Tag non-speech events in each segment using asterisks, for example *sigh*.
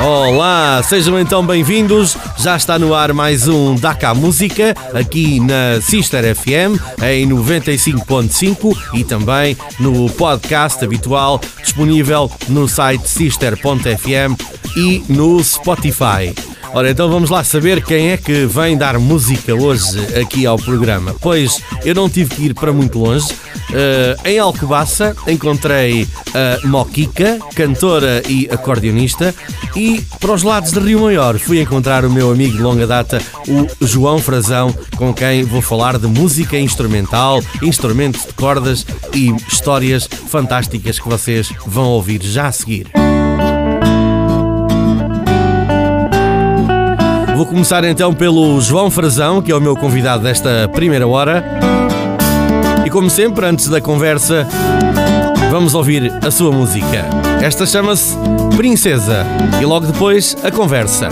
Olá, sejam então bem-vindos. Já está no ar mais um Daca Música aqui na Sister FM em 95.5 e também no podcast habitual disponível no site sister.fm e no Spotify. Ora, então vamos lá saber quem é que vem dar música hoje aqui ao programa. Pois eu não tive que ir para muito longe. Uh, em Alcobaça encontrei a Moquica, cantora e acordeonista, e para os lados de Rio Maior fui encontrar o meu amigo de longa data, o João Frazão, com quem vou falar de música instrumental, instrumentos de cordas e histórias fantásticas que vocês vão ouvir já a seguir. Vou começar então pelo João Frazão, que é o meu convidado desta primeira hora. E como sempre, antes da conversa, vamos ouvir a sua música. Esta chama-se Princesa e logo depois a conversa.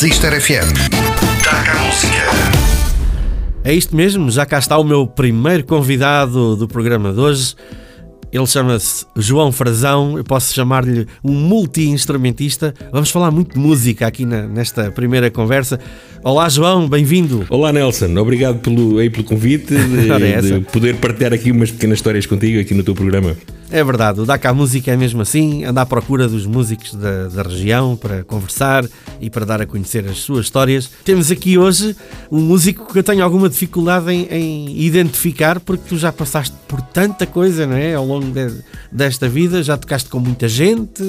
Sister FM. Taca a música. É isto mesmo, já cá está o meu primeiro convidado do programa de hoje. Ele chama-se João Frazão, eu posso chamar-lhe um multi-instrumentista. Vamos falar muito de música aqui na, nesta primeira conversa. Olá, João, bem-vindo. Olá, Nelson, obrigado pelo, aí, pelo convite de, *laughs* é de poder partilhar aqui umas pequenas histórias contigo aqui no teu programa. É verdade, o Dakar Música é mesmo assim, anda à procura dos músicos da, da, região para conversar e para dar a conhecer as suas histórias. Temos aqui hoje um músico que eu tenho alguma dificuldade em, em identificar porque tu já passaste por tanta coisa, não é? Ao longo de, desta vida, já tocaste com muita gente.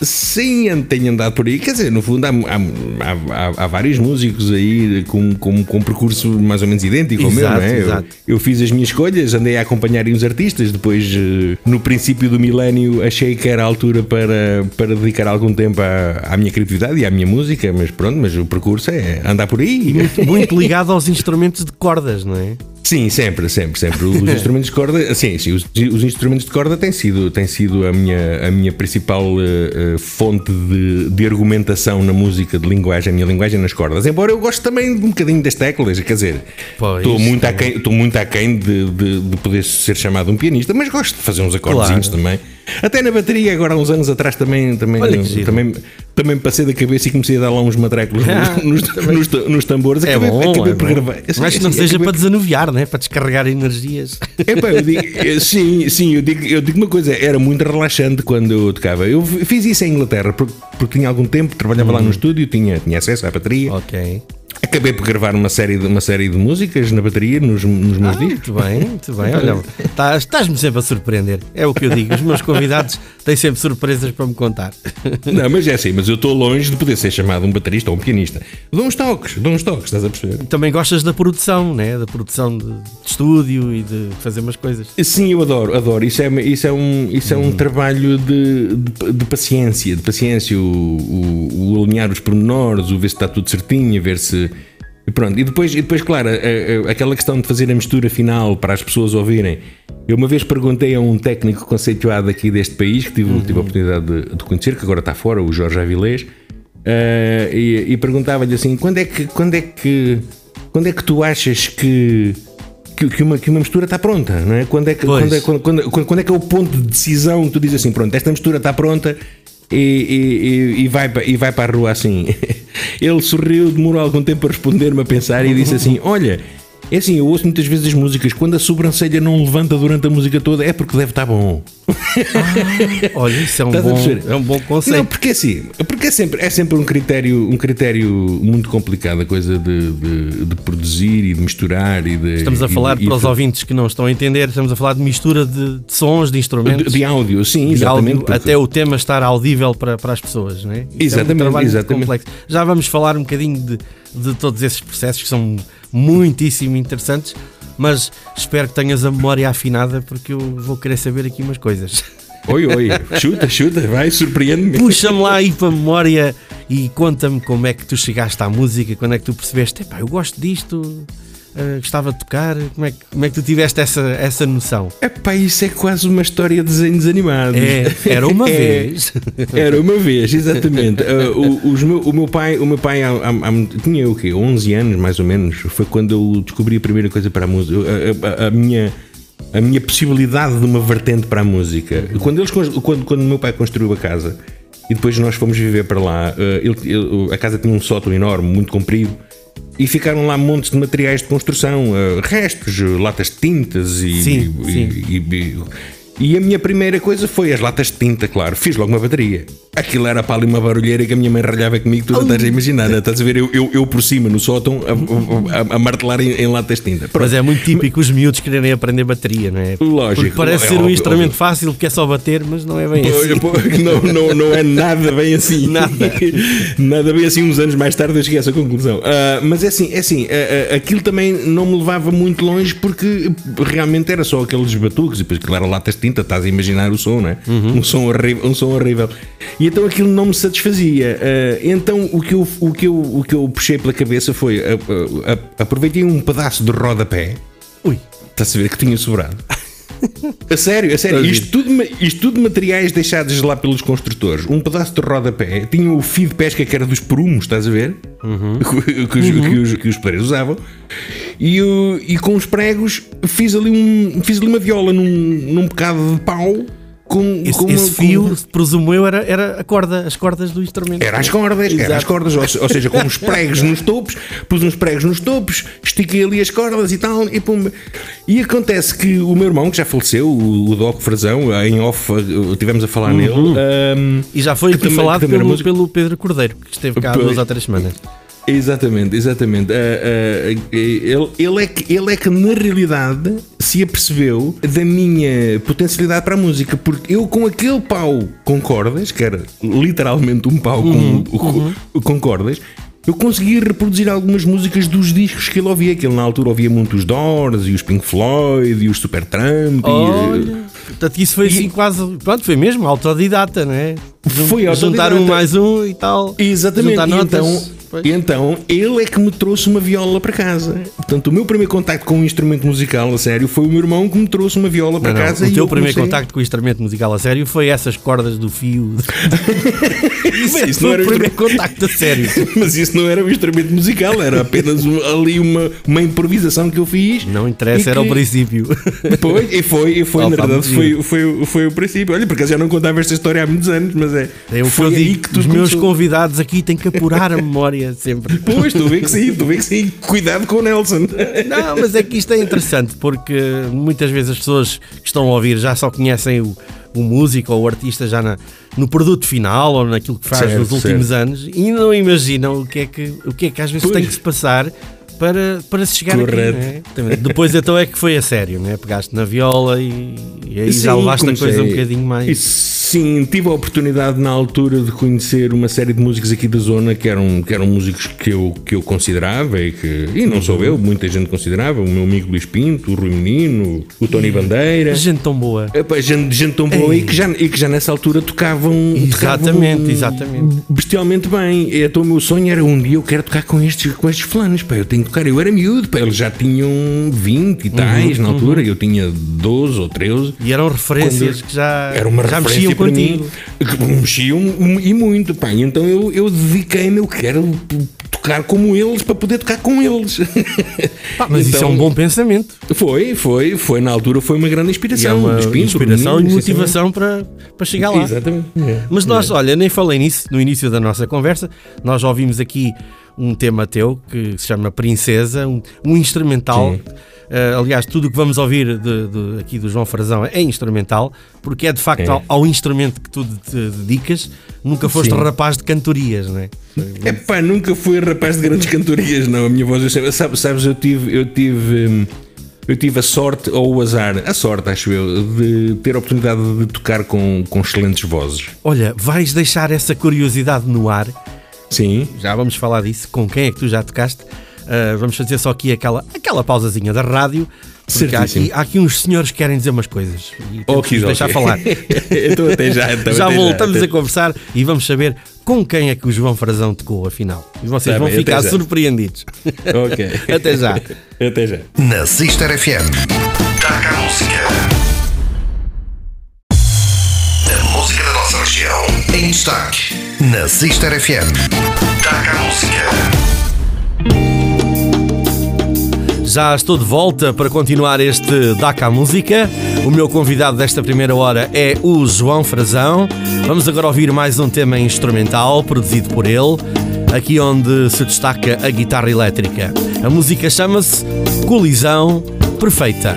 Sim, tenho andado por aí. Quer dizer, no fundo, há, há, há, há vários músicos aí com, com, com um percurso mais ou menos idêntico ao meu, não é? Exato. Eu, eu, fiz as minhas escolhas, andei a acompanhar uns artistas, depois, eh, no princípio do milénio, achei que era a altura para, para dedicar algum tempo à, à minha criatividade e à minha música, mas pronto, mas o percurso é andar por aí. Muito, muito *laughs* ligado aos instrumentos de cordas, não é? Sim, sempre, sempre, sempre. Os *laughs* instrumentos de corda, sim, sim, os, os, instrumentos de corda têm sido, têm sido a, minha, a minha principal uh, fonte de, de, argumentação na música de linguagem, a minha linguagem nas cordas. Embora eu goste também de um bocadinho das teclas, quer dizer, estou muito, aquém, muito aquém de, de, de poder ser chamado um pianista, mas gosto de fazer uns acordezinhos claro. também. Até na bateria, agora há uns anos atrás, também, também, também, também passei da cabeça e comecei a dar lá uns matréculos *laughs* ah, nos, nos, nos, tambores. É acabei, bom, acabei é por bom. gravar. Mas que não seja acabei... para desanuviar, né? para descarregar energias. *laughs* Epá, eu digo, eh, sim, sim, eu digo, eu digo uma coisa, era muito relaxante quando eu tocava. Eu fiz isso em Inglaterra porque, porque tinha algum tempo, trabalhava lá no uhum. estúdio, tinha, tinha acesso à bateria. Ok. Acabei por gravar uma série de, uma série de músicas na bateria, nos, nos meus ah, discos. Muito bem, muito bem. Olha, *laughs* estás, estás-me sempre a surpreender. É o que eu digo. Os meus convidados têm sempre surpresas para me contar. Não, mas é assim, mas eu estou longe de poder ser chamado um baterista ou um pianista. Dou uns toques, dou uns toques, estás a perceber? Também gostas da produção, né? Da produção de, de estúdio e de fazer umas coisas. Sim, eu adoro, adoro. Isso é, isso é um, isso é um hum. trabalho de, de, de, paciência, de paciência, o, o, o alinhar os pormenores, o ver se está tudo certinho, ver se e pronto, e depois, e depois claro, aquela questão de fazer a mistura final para as pessoas ouvirem. Eu uma vez perguntei a um técnico conceituado aqui deste país, que tive, uhum. tive a oportunidade de, de, conhecer, que agora está fora, o Jorge Avilés, uh, e, e perguntava-lhe assim: quando é que, quando é que, quando é que tu achas que, que, que, uma, que uma mistura está pronta? Não é? Quando, é que, quando, é, quando, quando, quando é que é o ponto de decisão que tu dizes assim: pronto, esta mistura está pronta e, e, e, vai, e vai para a rua assim? *laughs* Ele sorriu, demorou algum tempo a responder-me a pensar e disse assim: Olha, é assim, eu ouço muitas vezes as músicas, quando a sobrancelha não levanta durante a música toda, é porque deve estar bom. Ah, olha, isso é um, *laughs* bom, é um bom conceito. Não, porque assim, porque é sempre, é sempre um critério, um critério muito complicado a coisa de, de, de produzir e de misturar e de. Estamos a falar e, para e, os ouvintes que não estão a entender, estamos a falar de mistura de, de sons, de instrumentos. De, áudio, sim, exatamente. Áudio, porque... Até o tema estar audível para, para as pessoas, não é? Exatamente, é um exatamente. Complexo. Já vamos falar um bocadinho de, de todos esses processos que são muitíssimo interessantes mas espero que tenhas a memória afinada porque eu vou querer saber aqui umas coisas. Oi, oi, chuta, chuta, vai, surpreende-me. Puxa-me lá aí para a memória e conta-me como é que tu chegaste à música, quando é que tu percebeste, epá, eu gosto disto, uh, gostava de tocar? Como é, que, como é que tu tiveste essa, essa noção? Epá, isso é quase uma história de desenhos animados. É, era uma *laughs* é, vez. Era uma vez, exatamente. Uh, o, os meu, o meu pai, o meu pai há, há, há, tinha o quê? 11 anos, mais ou menos. Foi quando eu descobri a primeira coisa para a música. a, a, a minha a minha possibilidade de uma vertente para a música. Quando, eles, quando, quando meu pai construiu a casa e depois nós fomos viver para lá, eh, ele, ele, a casa tinha um sótão enorme, muito comprido, e ficaram lá montes de materiais de construção, uh, restos, latas de tintas e, sim, e, sim. E, e, a minha primeira coisa foi as latas de tinta, claro. Fiz logo uma bateria. Aquilo era para ali uma barulheira que a minha mãe ralhava comigo, tu não estás a imaginar. Né? Estás a ver eu, eu, eu, por cima no sótão a, a, a martelar em, em, latas de tinta. Pronto. Mas é muito típico os miúdos quererem aprender bateria, não é? Lógico. Porque parece é, ser um óbvio, instrumento óbvio. fácil porque é só bater, mas não é bem assim. Não, não, não é nada bem assim. *laughs* Nada. *laughs* nada bem assim. Uns anos mais tarde eu cheguei a essa conclusão. Uh, mas é assim, é assim, uh, uh, aquilo também não me levava muito longe porque realmente era só aqueles batuques e depois, claro, latas de tinta, estás a imaginar o som, não é? Uhum. Um som horrível. Um som horrível. E então aquilo não me satisfazia. Uh, então o que, eu, o, que eu, o que eu puxei pela cabeça foi: uh, uh, aproveitei um pedaço de rodapé. Ui. Estás a ver que tinha sobrado. A sério, a sério. Isto tudo, isto tudo materiais deixados lá pelos construtores. Um pedaço de rodapé. Tinha o fio de pesca que era dos perumos, estás a ver? Uhum. *laughs* que, os, uhum. que, os, que os pedreiros usavam. E, e com os pregos fiz ali, um, fiz ali uma viola num, num bocado de pau com, Esse, esse fio, presumo eu, era, era a corda, as cordas do instrumento. Era as cordas, era as cordas, ou, ou seja, com uns pregos nos topos, pus uns pregos nos topos, estiquei ali as cordas e tal, e pum. E acontece que o meu irmão, que já faleceu, o, o Doc Frazão, em off, tivemos a falar nele. ahm, E já foi aqui falado pelo, músico. pelo Pedro Cordeiro, que esteve cá há duas ou três semanas. Exatamente, exatamente. Ah, ah, ele, ele, é que, ele é que na realidade se apercebeu da minha potencialidade para a música, porque eu com aquele pau com cordas, que era literalmente um pau com, com, com cordas, eu conseguia reproduzir algumas músicas dos discos que ele ouvia, que ele na altura ouvia muito os Doors e os Pink Floyd e os Supertramp. e, Olha, portanto, isso foi assim quase. Pronto, foi mesmo autodidata, não é? Foi Juntar autodidata. um mais um e tal. Exatamente. Juntar E então, Pois. e então, ele é que me trouxe uma viola para casa. Portanto, o meu primeiro contacto com um instrumento musical, a sério, foi o meu irmão que me trouxe uma viola para Não, não, casa. o e teu eu primeiro comecei- contacto com o instrumento musical a sério foi essas cordas do fio. isso Mas *laughs* isso foi não era o o primeiro contacto a sério. *laughs* Mas isso não era um instrumento musical, era apenas um- ali uma, uma improvisação que eu fiz. Não interessa, era o que- princípio. *laughs* Foi, e foi, e foi Oh, na verdade, foi, foi, foi o princípio. Olha, por acaso já não contava esta história há muitos anos, mas é. É o que foi eu digo. que Os meus começou. convidados aqui têm que apurar a memória sempre. Pois, tu vê que sim, tu vê que sim. Cuidado com o Nelson. Não, mas é que isto é interessante porque muitas vezes as pessoas que estão a ouvir já só conhecem o, o músico ou o artista já na- no produto final ou naquilo que faz Certo, nos últimos certo. anos e não imaginam o que é que, o que, é que às vezes Pois. tem que se passar para, para se chegar Correto. aqui. não é? Depois então é que foi a sério, né? pegaste na viola e, e aí já Sim, levaste a comecei- coisa um bocadinho mais. Sim, tive a oportunidade na altura de conhecer uma série de músicos aqui da zona que eram, que eram músicos que eu, que eu considerava e que, e não sou eu, muita gente considerava, o meu amigo Luís Pinto, o Rui Menino, o Tony Bandeira. Gente tão boa. Epá, gente, gente tão boa e que, já, e que já nessa altura tocavam, Exatamente, tocavam exatamente. bestialmente bem. Então o meu sonho era um dia eu quero tocar com estes, com estes fulanos, pá, eu tenho que tocar. Eu era miúdo, pá, eles já tinham 20 e tais Uhum, na altura, eu tinha 12 ou 13. E eram referências Quando- que já, Era uma já referência mexiam para contigo. mim. Mexiam e muito, pá. E Então eu, eu dediquei-me, eu quero tocar como eles para poder tocar com eles. *laughs* Pá, mas isso é Então, um bom pensamento. Foi, foi, foi. Na altura foi uma grande E é inspiração. uma inspiração e motivação para, para chegar lá. Exatamente. É. Mas nós, olha, nem falei nisso no início da nossa conversa. Nós já ouvimos aqui um tema teu que se chama Princesa, um, um instrumental. Eh, aliás, tudo o que vamos ouvir de- de- aqui do João Frazão é instrumental, porque é de facto É. ao, ao instrumento que tu te dedicas. Nunca foste Sim. rapaz de cantorias, não é? É pá, nunca fui rapaz de grandes cantorias, não. A minha voz, eu sempre, sabes, sabes, eu tive, eu tive, hum, eu tive a sorte ou o azar, a sorte, acho eu, de ter a oportunidade de tocar com, com excelentes vozes. Olha, vais deixar essa curiosidade no ar. Sim. Já vamos falar disso. Com quem é que tu já tocaste? Uh, vamos fazer só aqui aquela, aquela pausazinha da rádio. Porque há aqui, há aqui uns senhores que querem dizer umas coisas. E temos Ok, que os deixar falar. *laughs* então até já, então, já até voltamos até- a conversar e vamos saber com quem é que o João Frazão tocou, afinal. E vocês Tá vão bem, ficar já. surpreendidos. *laughs* Ok. *laughs* Até já. Até já. Na Sister FM. Taca a música. A música da nossa região em destaque. Na Sister FM. Taca a música. Já estou de volta para continuar este DACA Música. O meu convidado desta primeira hora é o João Frazão. Vamos agora ouvir mais um tema instrumental produzido por ele, aqui onde se destaca a guitarra elétrica. A música chama-se Colisão Perfeita.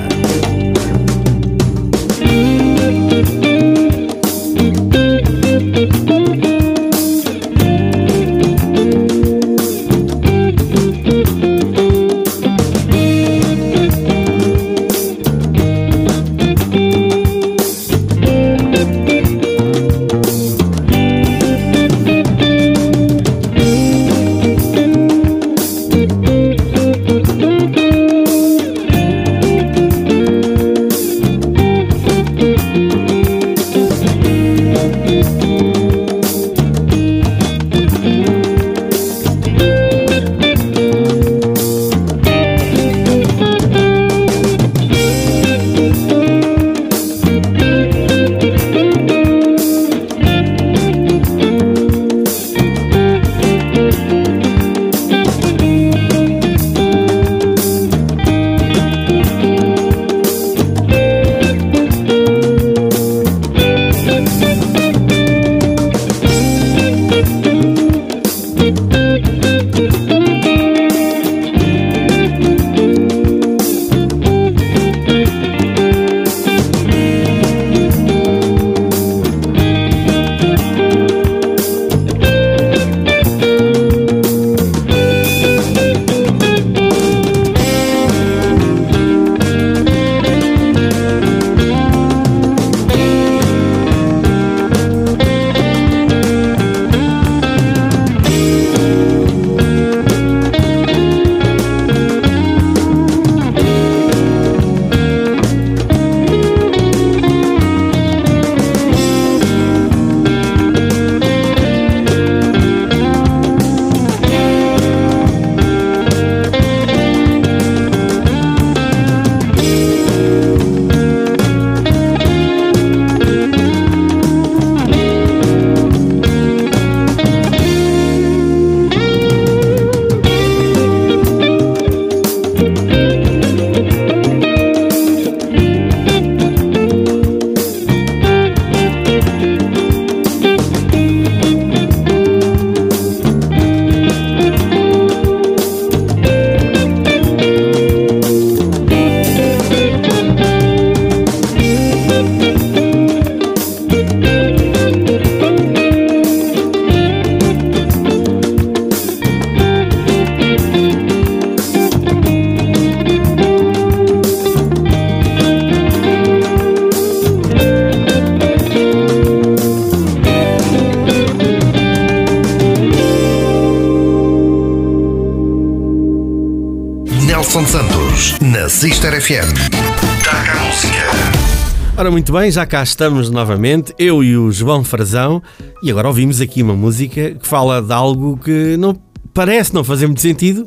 Muito bem, já cá estamos novamente, eu e o João Frazão, e agora ouvimos aqui uma música que fala de algo que não parece não fazer muito sentido.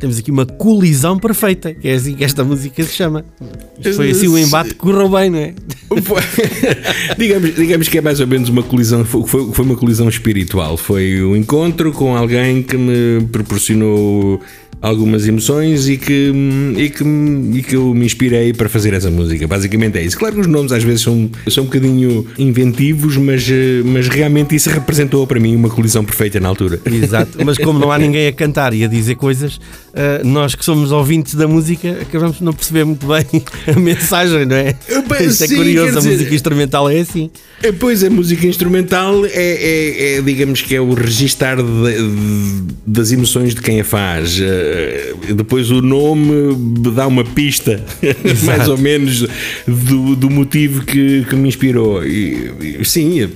Temos aqui uma colisão perfeita, que é assim que esta música se chama. Isto foi assim o embate que correu bem, não é? *laughs* digamos, digamos que é mais ou menos uma colisão, foi, foi uma colisão espiritual. Foi um encontro com alguém que me proporcionou algumas emoções e que, e, que, e que eu me inspirei para fazer essa música. Basicamente é isso. Claro que os nomes às vezes são, são um bocadinho inventivos, mas, mas realmente isso representou para mim uma colisão perfeita na altura. Exato, *laughs* mas como não há ninguém a cantar e a dizer coisas, eh, nós que somos ouvintes da música acabamos de não perceber muito bem *laughs* a mensagem, não é? Bem, Isto é sim, curioso, a dizer- música instrumental é assim. É, Pois a música instrumental é, é- é, digamos que é o registar de- de- das emoções de quem a faz. Eh, Depois o nome dá uma pista, *laughs* mais ou menos, do, do motivo que, que me inspirou. E, sim,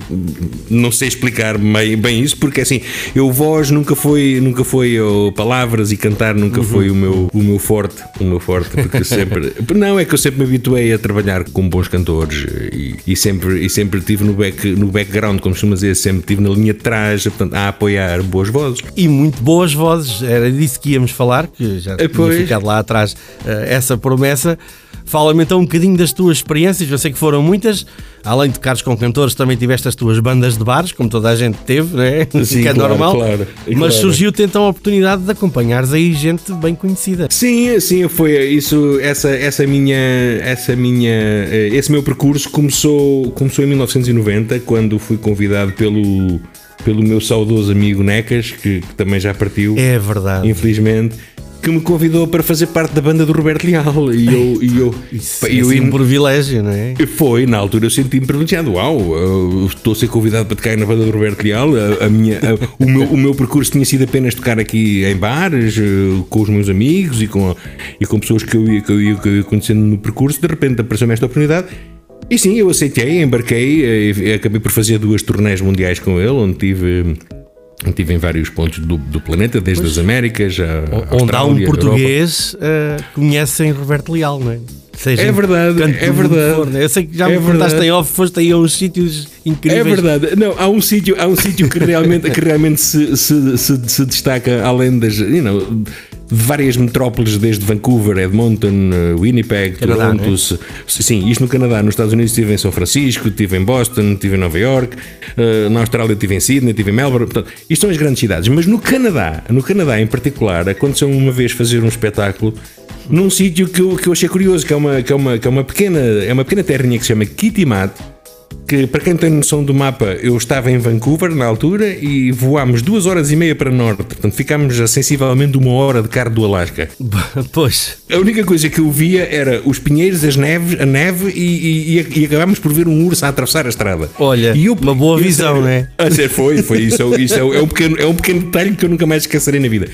não sei explicar bem, bem isso, porque assim, eu voz nunca foi, nunca foi ou palavras e cantar nunca foi o meu, o meu forte, o meu forte, porque sempre, *laughs* não é que eu sempre me habituei a trabalhar com bons cantores e, e sempre e sempre tive no back no background, como costuma dizer, sempre tive na linha de trás, portanto, a apoiar boas vozes. E muito boas vozes, era disso que íamos falar, que já tinha pois. ficado lá atrás eh, essa promessa. Fala-me então um bocadinho das tuas experiências, eu sei que foram muitas, além de tocares com cantores, também tiveste as tuas bandas de bares, como toda a gente teve, não é? Sim, *laughs* que é claro, normal. claro, Mas claro. surgiu-te então a oportunidade de acompanhares aí gente bem conhecida. Sim, sim, foi isso, essa, essa minha, essa minha, eh, esse meu percurso começou, começou em 1990, quando fui convidado pelo, pelo meu saudoso amigo Necas, que, que também já partiu, É verdade. infelizmente, que me convidou para fazer parte da banda do Roberto Leal. E eu, e eu, Isso pá, é eu assim um privilégio, não é? foi, na altura eu senti-me privilegiado. Uau, eu estou a ser convidado para tocar na banda do Roberto Leal. A, a minha, a- o, meu, o meu percurso tinha sido apenas tocar aqui em bares, eh, com os meus amigos e com, e com pessoas que eu, ia, que, eu ia, que eu ia conhecendo no percurso. De repente apareceu-me esta oportunidade. E sim, eu aceitei, embarquei, eh, e acabei por fazer duas turnés mundiais com ele, onde tive. Estive em vários pontos do, do planeta, desde as Américas a Onde há um português eh, conhecem Roberto Leal, não é? Seja É verdade, é verdade. for, não é? Eu sei que já É me contaste verdade. em off, foste aí a uns sítios incríveis. É verdade. Não, há um sítio, há um sítio que realmente, que realmente se, se, se, se destaca além das, you know, várias metrópoles desde Vancouver, Edmonton, eh, Winnipeg, Canadá, Toronto. não é? Sim, isto no Canadá. Nos Estados Unidos estive em São Francisco, estive em Boston, estive em Nova York, eh, na Austrália estive em Sydney, estive em Melbourne. Portanto, isto são as grandes cidades. Mas no Canadá, no Canadá em particular, aconteceu uma vez fazer um espetáculo num sítio que eu, que eu achei curioso, que é uma, que é uma, que é uma pequena, é uma pequena terrinha que se chama Kitimat, para quem tem noção do mapa, eu estava em Vancouver na altura e voámos duas horas e meia para norte, portanto ficámos a sensivelmente uma hora de carro do Alasca. *laughs* Pois, A única coisa que eu via era os pinheiros, as neves, a neve e, e, e acabámos por ver um urso a atravessar a estrada. Olha, E eu- uma boa eu- visão, não *laughs* é? foi, foi isso. Isso é, é um pequeno, é um pequeno detalhe que eu nunca mais esquecerei na vida.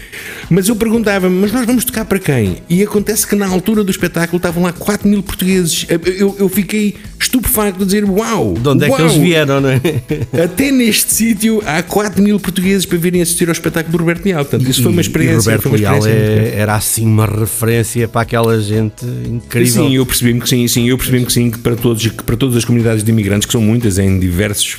Mas eu perguntava-me, mas nós vamos tocar para quem? E acontece que na altura do espetáculo estavam lá 4 mil portugueses. Eu, eu, eu fiquei estupefacto de dizer: Uau! De onde é que uau, eles vieram, não é? *laughs* Até neste sítio há 4 mil portugueses para virem assistir ao espetáculo do Roberto Leal. Portanto, isso foi uma E- experiência. E Roberto Leal é- era assim uma referência para aquela gente incrível. Sim, eu percebi-me que sim, sim, eu percebi-me que sim, que para, todos, que para todas as comunidades de imigrantes, que são muitas em diversos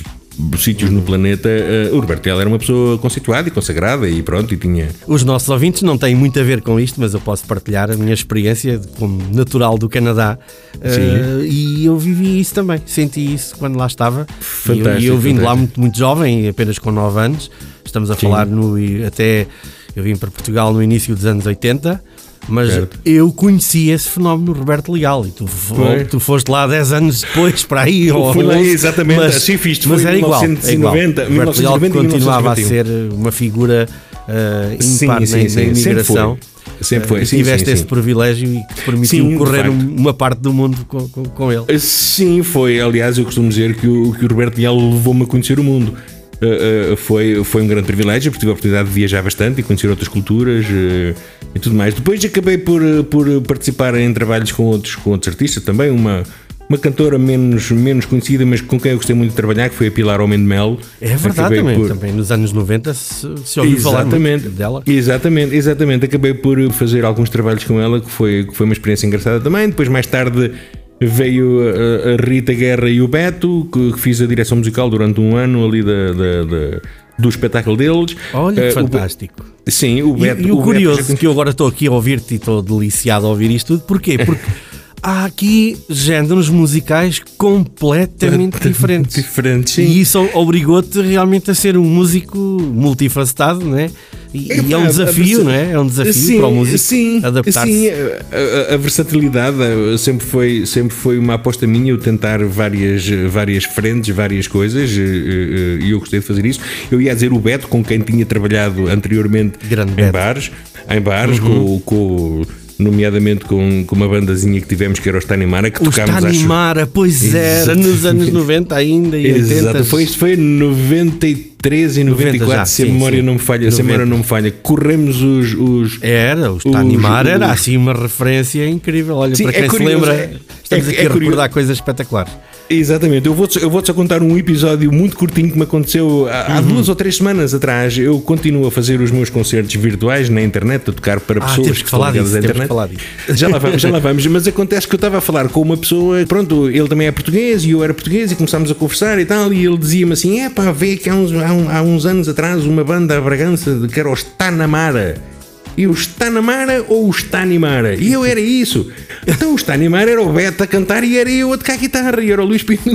sítios no planeta, eh, o Roberto era uma pessoa conceituada e consagrada e pronto, e tinha. Os nossos ouvintes não têm muito a ver com isto, mas eu posso partilhar a minha experiência como natural do Canadá. Eh, e eu vivi isso também, senti isso quando lá estava. E eu- Fantástico, E eu, vim de lá muito, muito jovem, apenas com 9 anos. Estamos a falar no, até. Eu vim para Portugal no início dos anos 80. Mas Certo. eu conheci esse fenómeno Roberto Leal e tu, Foi. tu foste lá 10 anos depois para aí. ou fui lá 11, exatamente, assim fiz, mas era igual, é igual. 1990, Roberto Leal 1990 continuava a 1991. ser uma figura uh, Sim, na, imigração. Sempre foi, Uh, e sim, tiveste sim, esse sim. privilégio e que te permitiu Sim, correr um- uma parte do mundo com, com, com ele. Sim, foi. Aliás, eu costumo dizer que o, que o Roberto Leal levou-me a conhecer o mundo. Uh, uh, foi, foi um grande privilégio, porque tive a oportunidade de viajar bastante e conhecer outras culturas uh, e tudo mais. Depois acabei por, por participar em trabalhos com outros, com outros artistas também. Uma, uma cantora menos, menos conhecida, mas com quem eu gostei muito de trabalhar, que foi a Pilar Homem de Melo. É verdade também, por- também nos anos 90 se, se ouviu falar Exatamente, muito dela. exatamente, exatamente. Acabei por fazer alguns trabalhos com ela, que foi, que foi uma experiência engraçada também. Depois, mais tarde, veio a, Rita Guerra e o Beto, que, fiz a direção musical durante um ano ali da, da- da- do espetáculo deles. Olha que o Be- fantástico. Sim, o E, Beto. e o Beto curioso, já que eu agora estou aqui a ouvir-te e estou deliciado a ouvir isto tudo, porquê? Porque *laughs* há aqui géneros musicais completamente diferentes. Diferentes, sim. E isso obrigou-te realmente a ser um músico multifacetado, não é? E, e é um desafio, não é? É um desafio sim, para o músico sim, adaptar-se. Sim, a, a- a versatilidade eh, sempre foi, sempre foi uma aposta minha, eu tentar várias, várias frentes, várias coisas, eh, eh, e eu gostei de fazer isso. Eu ia dizer o Beto, com quem tinha trabalhado anteriormente Grande em Beto. Uhum. bares, em bares com, com- nomeadamente com, com uma bandazinha que tivemos que era o Stanimara, que O tocámos acho, Stanimara, pois era, Exato. nos anos *laughs* 90 ainda e 80. Exato, foi, isto foi em 93 e 94, já, se a sim, memória sim. não me falha, se a 90. memória não me falha. Corremos os- os, Era, o Stanimar Os- era os- assim uma referência incrível. Olha, Sim, para é quem se curioso, lembra, é- estamos é- aqui é a recordar coisas espetaculares. Exatamente, eu vou-te eu vou só contar um episódio muito curtinho que me aconteceu há, há Uhum. duas ou três semanas atrás. Eu continuo a fazer os meus concertos virtuais na internet, a tocar para Ah, pessoas que que estão falar ligadas disso, à internet. Já lá vamos, já lá *laughs* vamos, mas acontece que eu estava a falar com uma pessoa, pronto, ele também é português e eu era português e começámos a conversar e tal, e ele dizia-me assim: é pá, vê que há uns, há, um- há uns anos atrás uma banda a Bragança de- que era o Stanamara. E o Stanamara ou o Stanimara? E eu era isso. Então o Stanimara era o Beto a cantar e era eu a tocar guitarra e era o Luís Pinto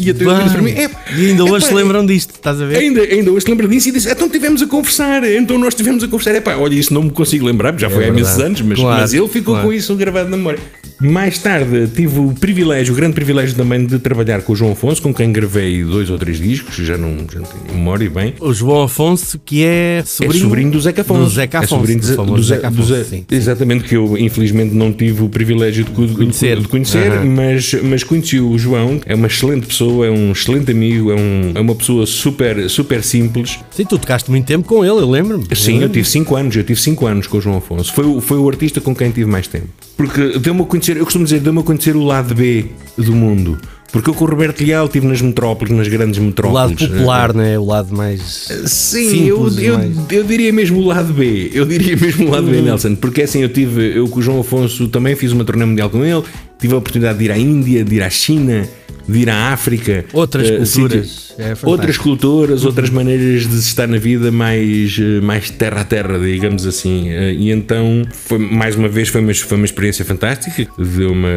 e *laughs* a para mim. "É, e ainda hoje epá, se lembram disto, estás a ver? Ainda, ainda hoje se lembra disso e disse: então estivemos a conversar, então nós estivemos a conversar. Epá, olha, isso não me consigo lembrar, já foi há verdade. meses anos, mas, Claro, mas ele ficou claro. com isso gravado na memória. Mais tarde tive o privilégio, o grande privilégio também de trabalhar com o João Afonso, com quem gravei dois ou três discos, já não, já não tenho memória bem. O João Afonso, que é sobrinho, é sobrinho do Zeca Afonso. Do Zeca É Afonso, sobrinho do do, do Zeca do Afonso, Ze- sim. Exatamente, que eu infelizmente não tive o privilégio de, de Conhecer. de conhecer, Aham. mas, mas conheci o João, é uma excelente pessoa, é um excelente amigo, é, um- é uma pessoa super, super simples. Sim, tu tocaste muito tempo com ele, eu lembro-me. Sim, eu lembro-me. tive 5 anos, eu tive 5 anos com o João Afonso. Foi, o- foi o artista com quem tive mais tempo. Porque deu-me a conhecer, eu costumo dizer, deu-me a conhecer o lado B do mundo. Porque eu com o Roberto Leal estive nas metrópoles, nas grandes O metrópoles. lado popular, né? o lado mais. Sim, eu, simples, eu, mais- eu diria mesmo o lado B. Eu diria *laughs* mesmo o lado B, Nelson. Porque assim, eu tive, eu com o João Afonso também fiz uma turnê mundial com ele. Tive a oportunidade de ir à Índia, de ir à China, de ir à África. Outras eh, culturas. É outras culturas, outras maneiras de estar na vida mais, eh, mais terra a terra, digamos assim. Eh, E então, foi, mais uma vez, foi uma, foi uma experiência fantástica, deu uma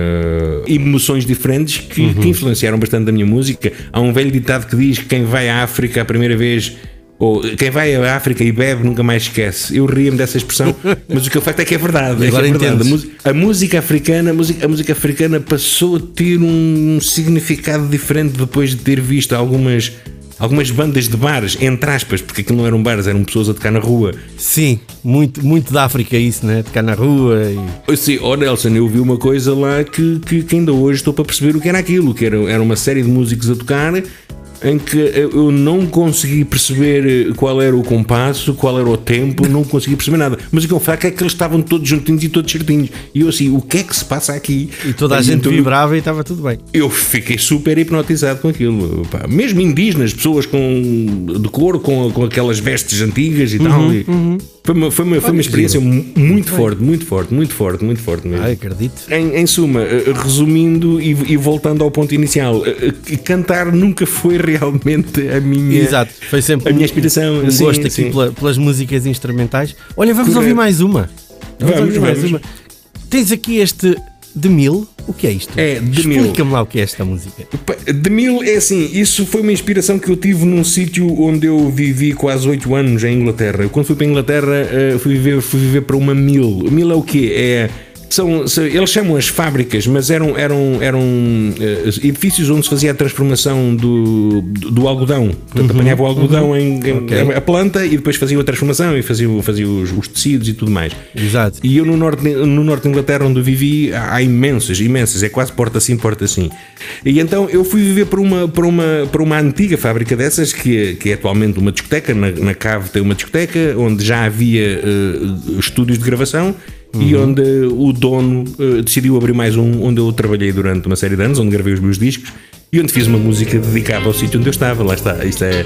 emoções diferentes que, Uhum. que influenciaram bastante a minha música. Há um velho ditado que diz que quem vai à África a primeira vez. Ou quem vai à África e bebe nunca mais esquece. Eu ria-me dessa expressão, *laughs* mas o que é facto é que é verdade. É Agora é verdade. A, a música africana, a música, a música africana passou a ter um significado diferente depois de ter visto algumas, algumas bandas de bares, entre aspas, porque aquilo não eram bares, eram pessoas a tocar na rua. Sim, muito, muito da África isso, né? Tocar na rua e. Sim, oh Nelson, eu vi uma coisa lá que, que, que ainda hoje estou para perceber o que era aquilo, que era, era uma série de músicos a tocar em que eu não consegui perceber qual era o compasso, qual era o tempo, não consegui perceber nada. Mas o que é um facto é que eles estavam todos juntinhos e todos certinhos. E eu assim, o que é que se passa aqui? E toda a E gente então, vibrava e estava tudo bem. Eu fiquei super hipnotizado com aquilo. pá. Mesmo indígenas, pessoas com, de cor, com, com aquelas vestes antigas e tal. e Foi uma, foi uma, foi uma experiência mu- muito forte, muito forte, muito forte, muito forte mesmo. Ai, acredito. Em, em suma, eh, resumindo e, e voltando ao ponto inicial, eh, eh, cantar nunca foi realmente a minha, Exato, foi sempre a minha inspiração. um Sim, gosto aqui sim. pela- pelas músicas instrumentais. Olha, vamos Correto. ouvir mais uma. Vamos, ouvir mais vamos. uma. Tens aqui este de mil. O que é isto? É. Explica-me lá o que é esta música. De mil é assim, isso foi uma inspiração que eu tive num sítio onde eu vivi quase 8 anos em Inglaterra. Eu, quando fui para a Inglaterra, eh, fui viver, fui viver para uma mil. Mil é o quê? É. São, são- eles chamam as fábricas, mas eram, eram, eram eh, edifícios onde se fazia a transformação do, do, do algodão. Portanto, apanhava o algodão em, em- Ok. a planta e depois fazia a transformação e fazia, fazia os, os tecidos e tudo mais. Exato. E eu no norte, no norte de Inglaterra, onde vivi, há há imensas, imensas, é quase porta assim, porta assim. E então eu fui viver para uma, para uma, para uma antiga fábrica dessas, que é, que é atualmente uma discoteca, na, na cave tem uma discoteca, onde já havia eh, estúdios de gravação. E onde o dono eh, decidiu abrir mais um, onde eu trabalhei durante uma série de anos, onde gravei os meus discos e onde fiz uma música dedicada ao sítio onde eu estava. Lá está. Isto, é,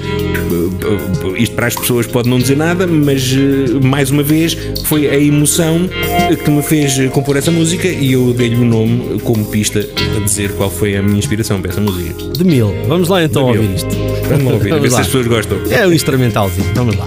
isto para as pessoas pode não dizer nada, mas eh, mais uma vez foi a emoção que me fez compor essa música e eu dei-lhe o um nome como pista a dizer qual foi a minha inspiração para essa música. De mil. Vamos lá então ouvir isto. Vamos ouvir, Vamos ver lá. se as pessoas gostam. É o instrumentalzinho. Vamos lá.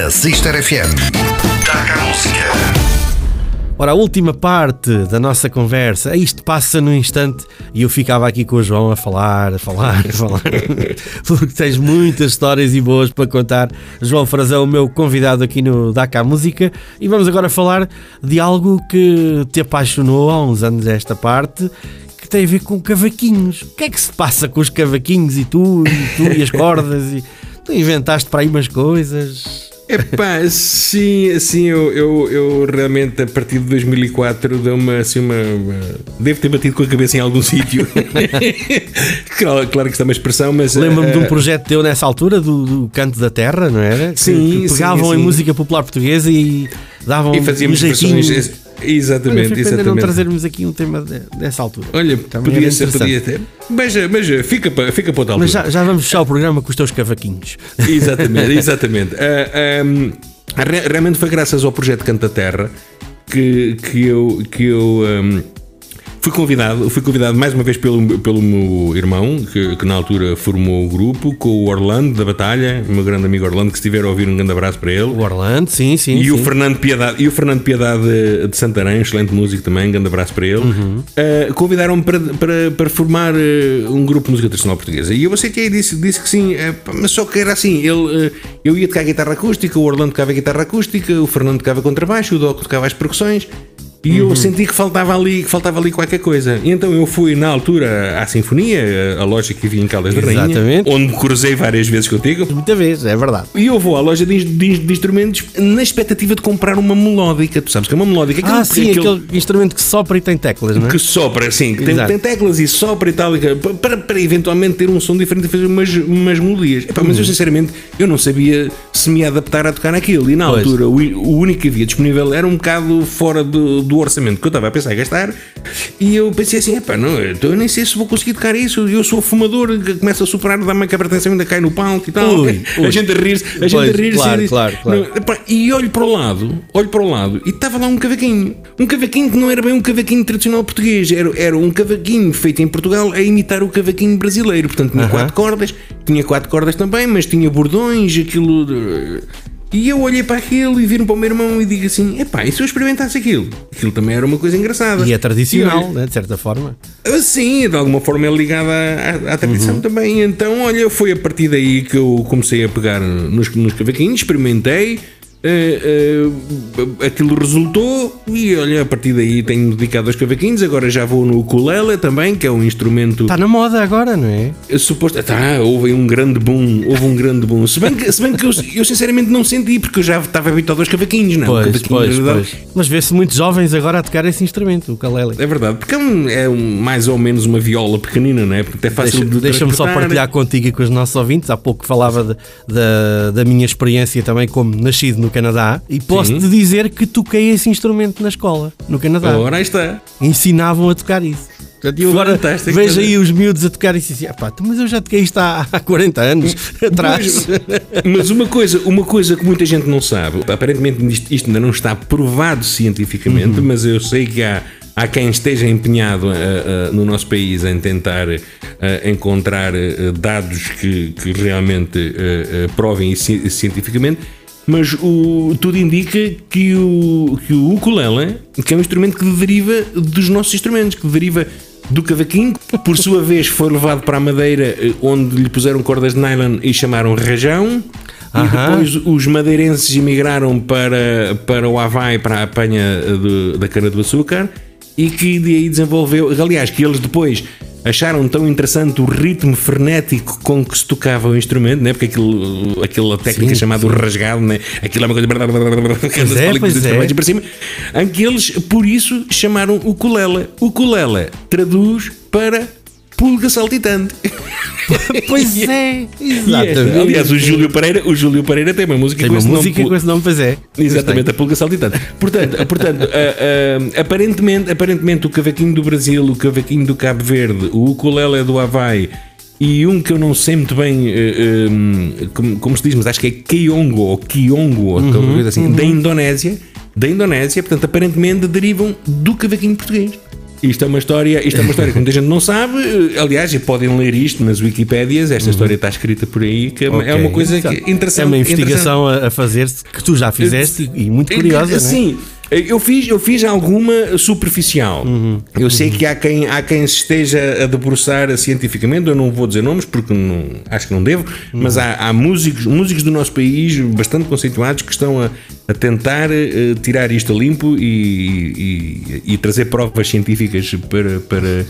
Na Sister FM. Taca a música. Ora, a última parte da nossa conversa, isto passa num instante e eu ficava aqui com o João a falar, a falar, a falar, *laughs* porque tens muitas histórias e boas para contar. João Frazão, o meu convidado aqui no Daca Música, e vamos agora falar de algo que te apaixonou há uns anos esta parte que tem a ver com cavaquinhos. O que é que se passa com os cavaquinhos e tu, e tu e as cordas? E Tu inventaste para aí umas coisas. Epá, sim, sim eu, eu, eu, realmente a partir de 2004 deu uma, assim, uma, uma, Devo ter batido com a cabeça em algum *laughs* sítio. claro, claro que está uma expressão, mas. Lembro-me uh, de um projeto teu nessa altura, do, do, Canto da Terra, não era? Sim, que, que pegavam sim, sim. em música popular portuguesa e davam e fazíamos um jeitinho. Exatamente, Olha, exatamente. não trazermos aqui um tema dessa altura. Olha, Também podia ser, podia ter. Mas, mas fica para, fica para outra altura. Mas já, já vamos fechar o programa com os teus cavaquinhos. *laughs* Exatamente, exatamente. Uh, ah, um, realmente foi graças ao projeto Canta Terra que, que eu. Que eu um, fui convidado, fui convidado mais uma vez pelo, pelo meu irmão, que, que na altura formou o grupo, com o Orlando da Batalha, o meu grande amigo Orlando, que se estiver a ouvir um grande abraço para ele. O Orlando, sim, sim. E sim. o Fernando Piedade, e o Fernando Piedade de Santarém, excelente músico também, um grande abraço para ele. Uhum. Uh, Convidaram-me para, para, para formar uh, um grupo de música tradicional portuguesa. E eu aceitei, disse, disse que sim, uh, mas só que era assim: ele, eu ia tocar guitarra acústica, o Orlando tocava guitarra acústica, o Fernando tocava contrabaixo, o Doco tocava as percussões. E eu senti que faltava ali, que faltava ali qualquer coisa. E então eu fui na altura à Sinfonia, a loja que havia em Caldas da Rainha, Exatamente. onde me cruzei várias vezes contigo. Muita vez, é verdade. E eu vou à loja de, de- de instrumentos na expectativa de comprar uma melódica. Tu sabes que é uma melódica. Ah, aquele- sim, aquele aquele instrumento que sopra e tem teclas, não é? que sopra, assim, que tem, tem teclas e sopra e tal, para, para eventualmente ter um som diferente e fazer umas, umas melodias. Epá, Uhum. Mas eu sinceramente eu não sabia se me adaptar a tocar naquilo. E na Pois. altura o, o único que havia disponível era um bocado fora do, do orçamento que eu estava a pensar em gastar. E eu pensei assim: epá, não, eu nem sei se vou conseguir tocar isso. Eu sou fumador, começa a soprar, dá-me uma quebra-tensão, ainda cai no palco e tal. Ui, *laughs* a ui. gente a rir-se, a gente Pois, a rir-se. claro, e claro, claro. "Não, Epá, e olho para o lado, olho para o lado e estava lá um cavaquinho. Um cavaquinho que não era bem um cavaquinho tradicional português, era, era um cavaquinho feito em Portugal a imitar o cavaquinho brasileiro. Portanto, tinha Aham. quatro cordas, tinha quatro cordas também, mas tinha bordões, aquilo. de- E eu olhei para aquilo e viro para o meu irmão e digo assim: epá, e se eu experimentasse aquilo? Aquilo também era uma coisa engraçada. E é tradicional, E olha, né, de certa forma. Sim, de alguma forma é ligada à, à tradição Uhum. também. Então, olha, foi a partir daí que eu comecei a pegar nos, nos cavaquinhos, experimentei. Eh, eh, aquilo resultou e olha, a partir daí tenho dedicado aos cavaquinhos. Agora já vou no ukulele também, que é um instrumento Está na moda agora, não é? suposto. Tá, houve um grande boom, houve um grande boom. Se bem que, se bem que eu, eu sinceramente não senti, porque eu já estava habituado aos cavaquinhos, não? O Pois, cavaquinho, pois, pois. Mas vê-se muitos jovens agora a tocar esse instrumento, o calele. É verdade, porque é, um, é um- mais ou menos uma viola pequenina, não é? Porque é fácil Deixa- de Deixa-me só partilhar contigo e com os nossos ouvintes. Há pouco falava de- da, da minha experiência também como nascido no Canadá e posso-te dizer que toquei esse instrumento na escola, no Canadá. Ora, aí está. Ensinavam a tocar isso. Portanto, eu agora Fantástico. vejo aí os miúdos a tocar isso e assim, "Ah mas eu já toquei isto há, há 40 anos *laughs* atrás. Mas uma coisa, uma coisa que muita gente não sabe, aparentemente isto, isto ainda não está provado cientificamente, mas eu sei que há, há quem esteja empenhado ah, ah, no nosso país em tentar ah, encontrar dados que, que realmente provem isso ci- cientificamente. Mas o, tudo indica que o, que o ukulele, que é um instrumento que deriva dos nossos instrumentos, que deriva do cavaquinho, por sua vez foi levado para a madeira, eh, onde lhe puseram cordas de nylon e chamaram rajão. E Aham. depois os madeirenses emigraram para, para o Havaí, para a apanha eh, do- da cana-do-açúcar, e que de aí desenvolveu. Aliás, que eles depois acharam tão interessante o ritmo frenético com que se tocava o instrumento, né? porque aquilo, aquela técnica Sim, chamada o rasgado, né? aquilo é uma coisa. Pois é, pois é. para cima, em que eles, por isso, chamaram o ukulele. O ukulele traduz para pulga saltitante. pois *laughs* é, E esta- exatamente. aliás, o Júlio Pereira, o Júlio Pereira tem uma música Tem com uma esse música nome, com esse nome, pois é. Exatamente, a pulga saltitante. Portanto, portanto ah, ah, aparentemente, aparentemente o cavaquinho do Brasil, o cavaquinho do Cabo Verde, o ukulele do Havaí e um que eu não sei muito bem ah, ah, como, como se diz, mas acho que é Kiongo ou Kiongo, ou Uhum, coisa assim, da Indonésia, da Indonésia, portanto, aparentemente derivam do cavaquinho português. Isto é uma história, isto é uma história que muita gente não sabe. Aliás, e podem ler isto nas Wikipédias. Esta história está escrita por aí, que é uma- é uma coisa que- interessante. É uma investigação a, fazer-se que tu já fizeste e, e muito curiosa, não é? Sim, eu fiz, eu fiz alguma superficial. Uhum. Eu sei que há quem, há quem se esteja a debruçar cientificamente, eu não vou dizer nomes porque não, acho que não devo, Uhum. mas há, há músicos, músicos do nosso país bastante conceituados que estão a, a tentar eh, tirar isto a limpo e, e- e trazer provas científicas para, para,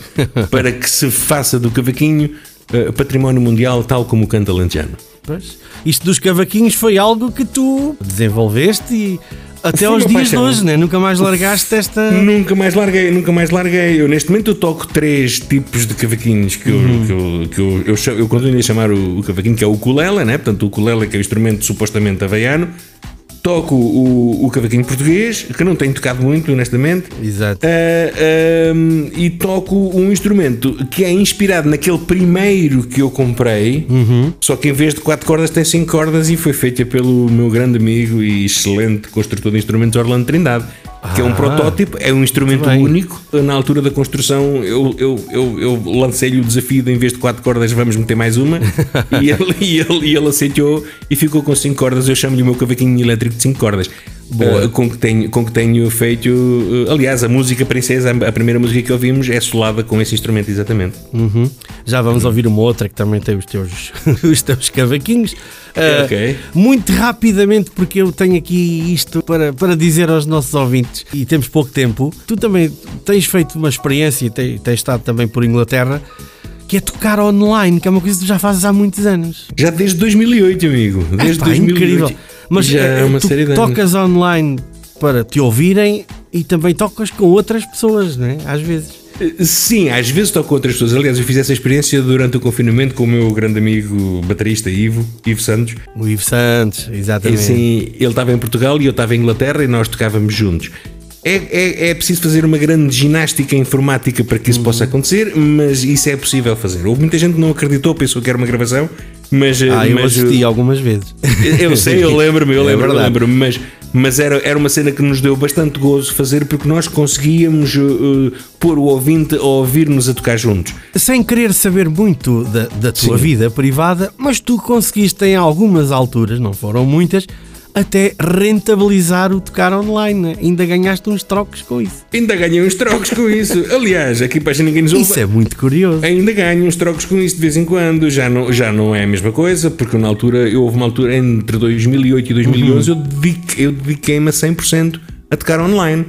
*laughs* para que se faça do cavaquinho eh, património mundial, tal como o canto alentejano. Pois. Isto dos cavaquinhos foi algo que tu desenvolveste e até aos dias de hoje, né? nunca mais largaste esta. Nunca mais larguei, nunca mais larguei. Eu neste momento eu toco três tipos de cavaquinhos que eu, Uhum. que eu, que eu, eu, cha- eu continuo a chamar o, o cavaquinho que é o ukulele, né? Portanto, o ukulele que é o instrumento supostamente havaiano. Toco o, o cavaquinho português, que não tenho tocado muito, honestamente. Exato. Ah, ahm, e toco um instrumento que é inspirado naquele primeiro que eu comprei, Uhum. só que em vez de quatro cordas tem cinco cordas e foi feita pelo meu grande amigo e excelente construtor de instrumentos Orlando Trindade, que é um Ah, protótipo, é um instrumento único. Na altura da construção, eu, eu, eu, eu lancei-lhe o desafio de, em vez de quatro cordas, vamos meter mais uma. *laughs* e, ele, e, ele, e ele aceitou e ficou com cinco cordas. Eu chamo-lhe o meu cavaquinho elétrico de cinco cordas. Boa. Eh, com, que tenho, com que tenho feito. eh, aliás, a música Princesa, a primeira música que ouvimos, é solada com esse instrumento, exatamente. Uhum. Já vamos ouvir uma outra que também tem os teus, *laughs* os teus cavaquinhos. Ah, Ok. Muito rapidamente, porque eu tenho aqui isto para, para dizer aos nossos ouvintes e temos pouco tempo. Tu também tens feito uma experiência e tens, tens estado também por Inglaterra, que é tocar online, que é uma coisa que tu já fazes há muitos anos. Já desde 2008, amigo. Desde Epá, 2008. incrível. Mas já eh, é uma tu série de anos. tocas online para te ouvirem e também tocas com outras pessoas, não é? Às vezes. Sim, às vezes toco com outras pessoas. Aliás, eu fiz essa experiência durante o confinamento com o meu grande amigo baterista Ivo, Ivo Santos. O Ivo Santos, E exatamente. assim, ele estava em Portugal e eu estava em Inglaterra e nós tocávamos juntos. É, é, é preciso fazer uma grande ginástica informática para que isso possa acontecer, mas isso é possível fazer. Houve muita gente que não acreditou, pensou que era uma gravação, mas. Ah, eu mas assisti algumas vezes. eu sei, eu *laughs* lembro-me, eu É lembro-me, eu lembro-me, mas, mas era, era uma cena que nos deu bastante gozo fazer porque nós conseguíamos uh, pôr o ouvinte a ouvir-nos a tocar juntos. Sem querer saber muito da, da tua Sim. vida privada, mas tu conseguiste em algumas alturas, não foram muitas, até rentabilizar o tocar online. né? Ainda ganhaste uns trocos com isso. Ainda ganhei uns trocos com isso. Aliás, aqui para ninguém nos ouve. Isso é muito curioso. Ainda ganho uns trocos com isso de vez em quando, já não, já não é a mesma coisa, porque na altura, eu houve uma altura entre 2008 e 2011, eu dedique- eu dediquei-me a 100% a tocar online.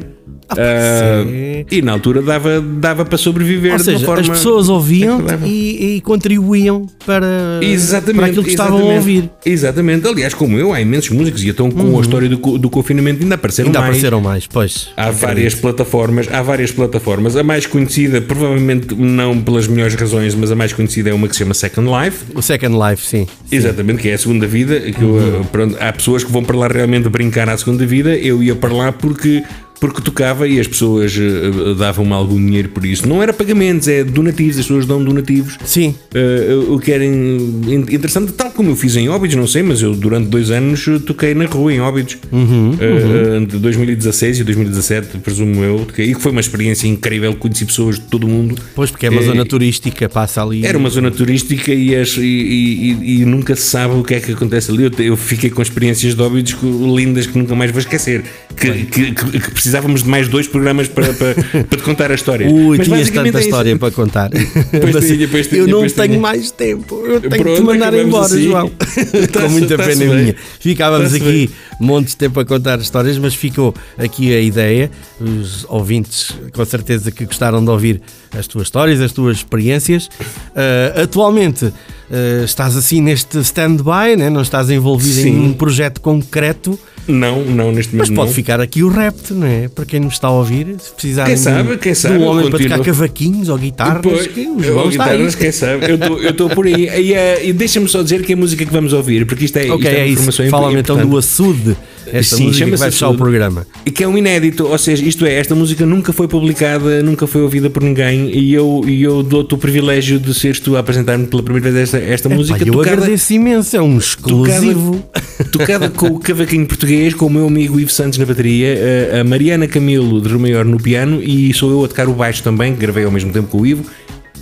É. e na altura dava, dava para sobreviver Ou de seja, uma forma. as pessoas ouviam agradável. e, e contribuíam para, Exatamente, para aquilo que estavam a ouvir. Exatamente, aliás, como eu, há imensos músicos e então com a história do, do confinamento ainda apareceram Ainda mais. apareceram mais, pois. Há várias plataformas, há várias plataformas. A mais conhecida, provavelmente não pelas melhores razões, mas a mais conhecida é uma que se chama Second Life. O Second Life, sim. Exatamente, que é a segunda vida. Que eu, Uhum. eh, pronto, há pessoas que vão para lá realmente brincar à segunda vida. Eu ia para lá porque, porque tocava e as pessoas eh, davam-me algum dinheiro por isso. Não era pagamentos, é donativos, as pessoas dão donativos. Sim. Eh, o que era in- in- interessante, tal como eu fiz em Óbidos, não sei, mas eu durante dois anos eh, toquei na rua em Óbidos, Uhum, Eh, entre 2016 e 2017, presumo eu, toquei, e que foi uma experiência incrível, conheci pessoas de todo o mundo. Pois, porque é uma Eh, zona turística, passa ali. Era uma zona turística e, as- e- e- e- nunca se sabe o que é que acontece ali. Eu, eu fiquei com experiências de óbidos lindas que nunca mais vou esquecer. Que, que- que- que precisávamos de mais dois programas para, para, *laughs* para te contar a história. Ui, Mas tinhas tanta é história para contar. *laughs* Pois Mas tinha, pois tinha, eu não tenho mais tempo. Eu tenho que Pronto, te mandar embora, assim. João. *laughs* Com muita pena minha. Ficávamos Tá-se aqui montes de tempo a contar histórias, mas ficou aqui a ideia. Os ouvintes, com certeza, que gostaram de ouvir as tuas histórias, as tuas experiências. Ah, atualmente ah, estás assim neste stand-by, né? não estás envolvido em Sim. um projeto concreto. Não, não, neste Mas momento pode não. ficar aqui o repto, não é? Para quem nos está a ouvir, se precisarem Quem sabe, de, quem de sabe, um eu homem para tocar continuo. cavaquinhos ou guitarras, Pois, que o ou João está guitarras, quem sabe? Eu estou por aí. E, eh, e deixa-me só dizer que a música que vamos ouvir, porque isto é, Ok, isto é, é uma isso. informação Fala-me então do açude, esta Sim, música que vai fechar o programa. E que é um inédito, ou seja, isto é, esta música nunca foi publicada, nunca foi ouvida por ninguém e eu, e eu dou-te o privilégio de seres tu a apresentar-me pela primeira vez esta, esta Epá, música eu tocada, agradeço imenso, é um exclusivo. tocada com o cavaquinho português, com o meu amigo Ivo Santos na bateria, a- Mariana Camilo de Romaior no piano e sou eu a tocar o baixo também, que gravei ao mesmo tempo com o Ivo,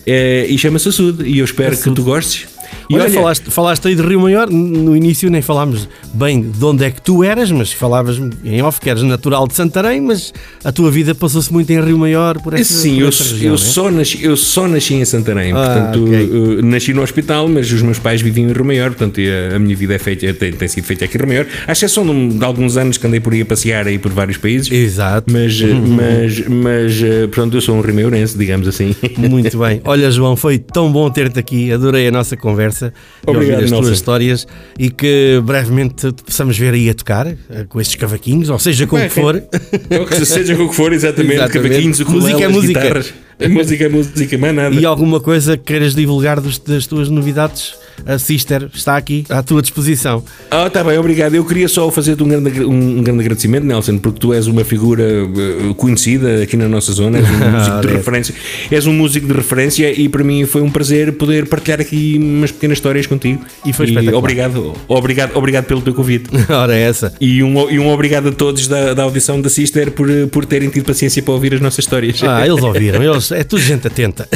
eh, e chama-se Açude e eu espero que tu gostes. E Olha, falaste, falaste aí de Rio Maior, no início nem falámos bem de onde é que tu eras, mas falavas em off que eras natural de Santarém, mas a tua vida passou-se muito em Rio Maior por essa, Sim, por eu, região, eu, é? só nasci, eu só nasci em Santarém, Ah, portanto, ok. uh, nasci no hospital, mas os meus pais viviam em Romaior, portanto, e a, a minha vida é feita, tem, tem sido feita aqui em Romaior. À exceção de, um- de alguns anos que andei por aí a passear aí por vários países, Exato. mas, uh, mas, mas pronto, eu sou um romaiorense, digamos assim. Muito *laughs* bem. Olha, João, foi tão bom ter-te aqui. Adorei a nossa conversa e Obrigado, ouvir as tuas histórias e que brevemente te possamos ver aí a tocar eh, com estes cavaquinhos, ou seja, com o Bem, que for. *laughs* Que seja com o que for, exatamente, Exatamente. cavaquinhos, Música é música. guitarras. música é música, mais nada. E alguma coisa que queiras divulgar dos- das tuas novidades a Sister está aqui à tua disposição. Ah, tá bem, obrigado. Eu queria só fazer-te um grande, um, grande agradecimento, Nelson, porque tu és uma figura uh, conhecida aqui na nossa zona, és um *laughs* músico de referência. És um músico de referência e para mim foi um prazer poder partilhar aqui umas pequenas histórias contigo. E foi espetacular. Obrigado, obrigado, obrigado pelo teu convite. *laughs* Ora, é essa. E um, e um obrigado a todos da, da audição da Sister por, por terem tido paciência para ouvir as nossas histórias. Ah, eles *laughs* ouviram, eles, é tudo gente atenta.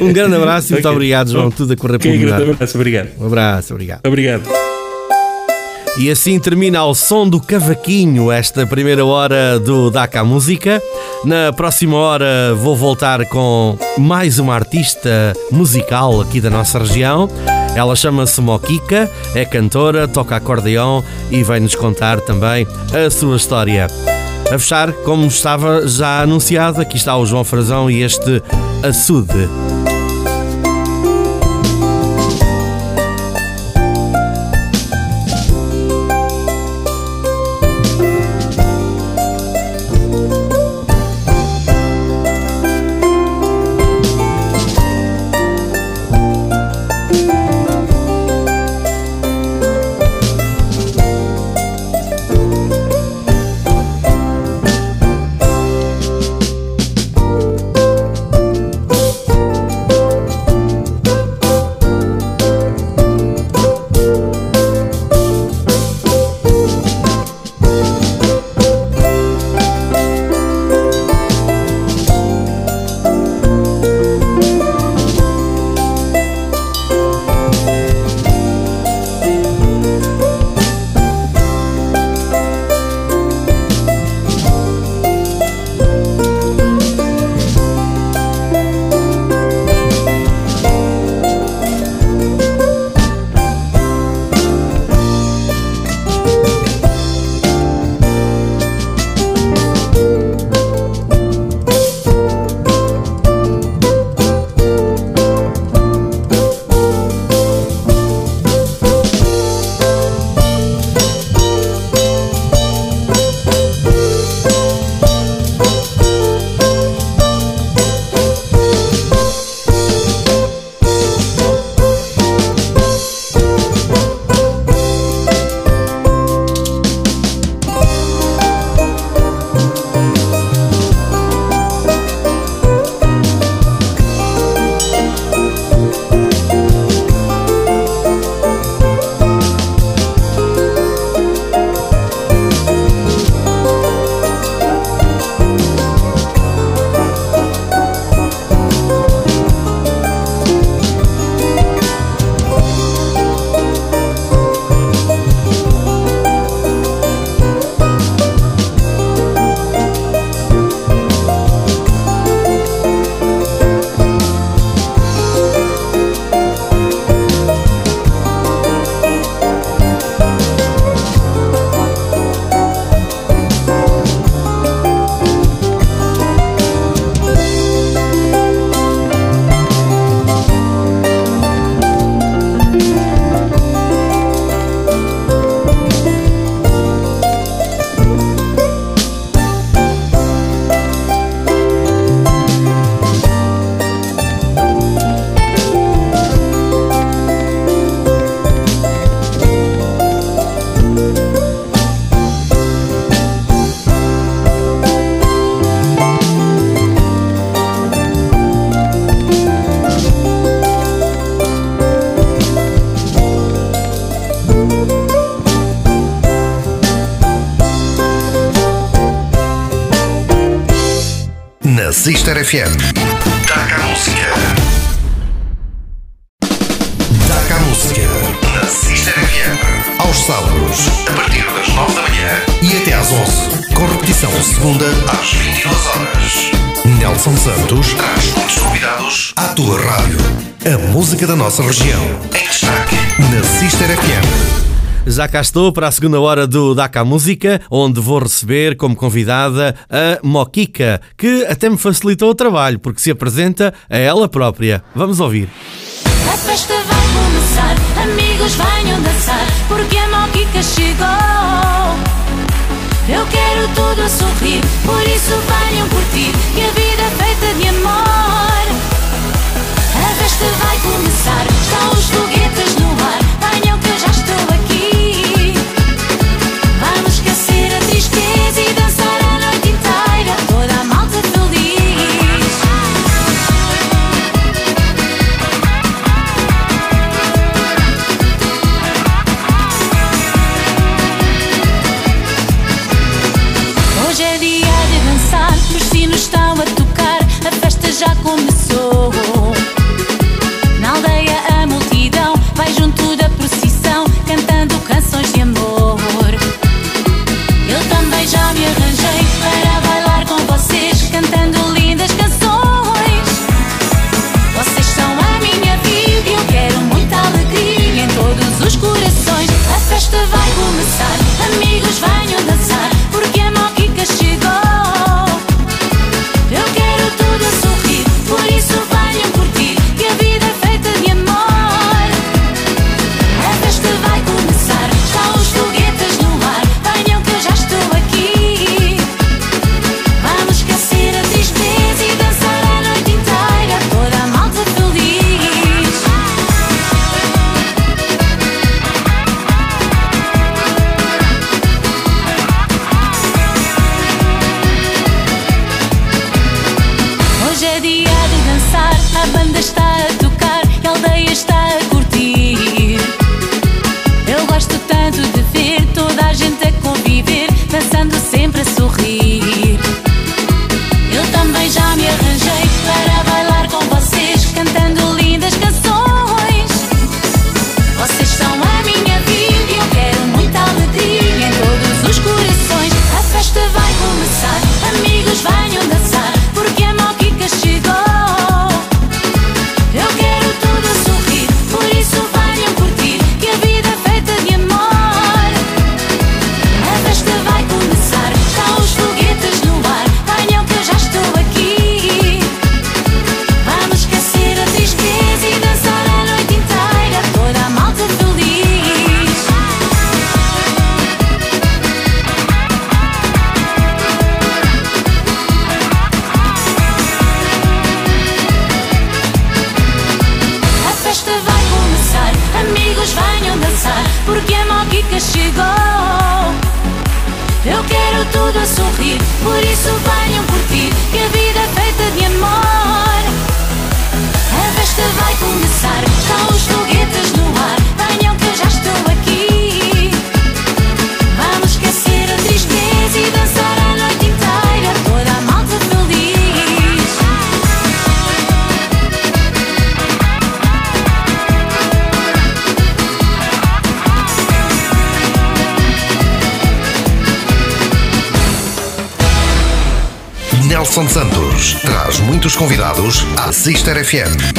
um grande abraço e muito Ok. obrigado, João. Tudo a correr pelo melhor. abraço, obrigado. Um abraço, obrigado. Obrigado. E assim termina ao som do cavaquinho esta primeira hora do Daca Música. Na próxima hora vou voltar com mais uma artista musical aqui da nossa região. Ela chama-se Moquica, é cantora, toca acordeão e vai-nos contar também a sua história. A fechar, como estava já anunciado, aqui está o João Frazão e este açude. Na Sister FM. Daca a música. Daca a música. Na Sister FM. Aos sábados, a partir das 9 da manhã e até às 11. Com repetição segunda às 22 horas. Nelson Santos traz muitos convidados à tua rádio. A música da nossa região. Em destaque. Na Sister FM. Já cá estou para a segunda hora do Daca Música, onde vou receber como convidada a Moquica, que até me facilitou o trabalho, porque se apresenta a ela própria. Vamos ouvir. A festa vai começar, amigos venham dançar, porque a Moquica chegou. Eu quero tudo a sorrir, por isso venham curtir, que a vida é feita de amor. A festa vai começar, estão os foguetes Sister FM.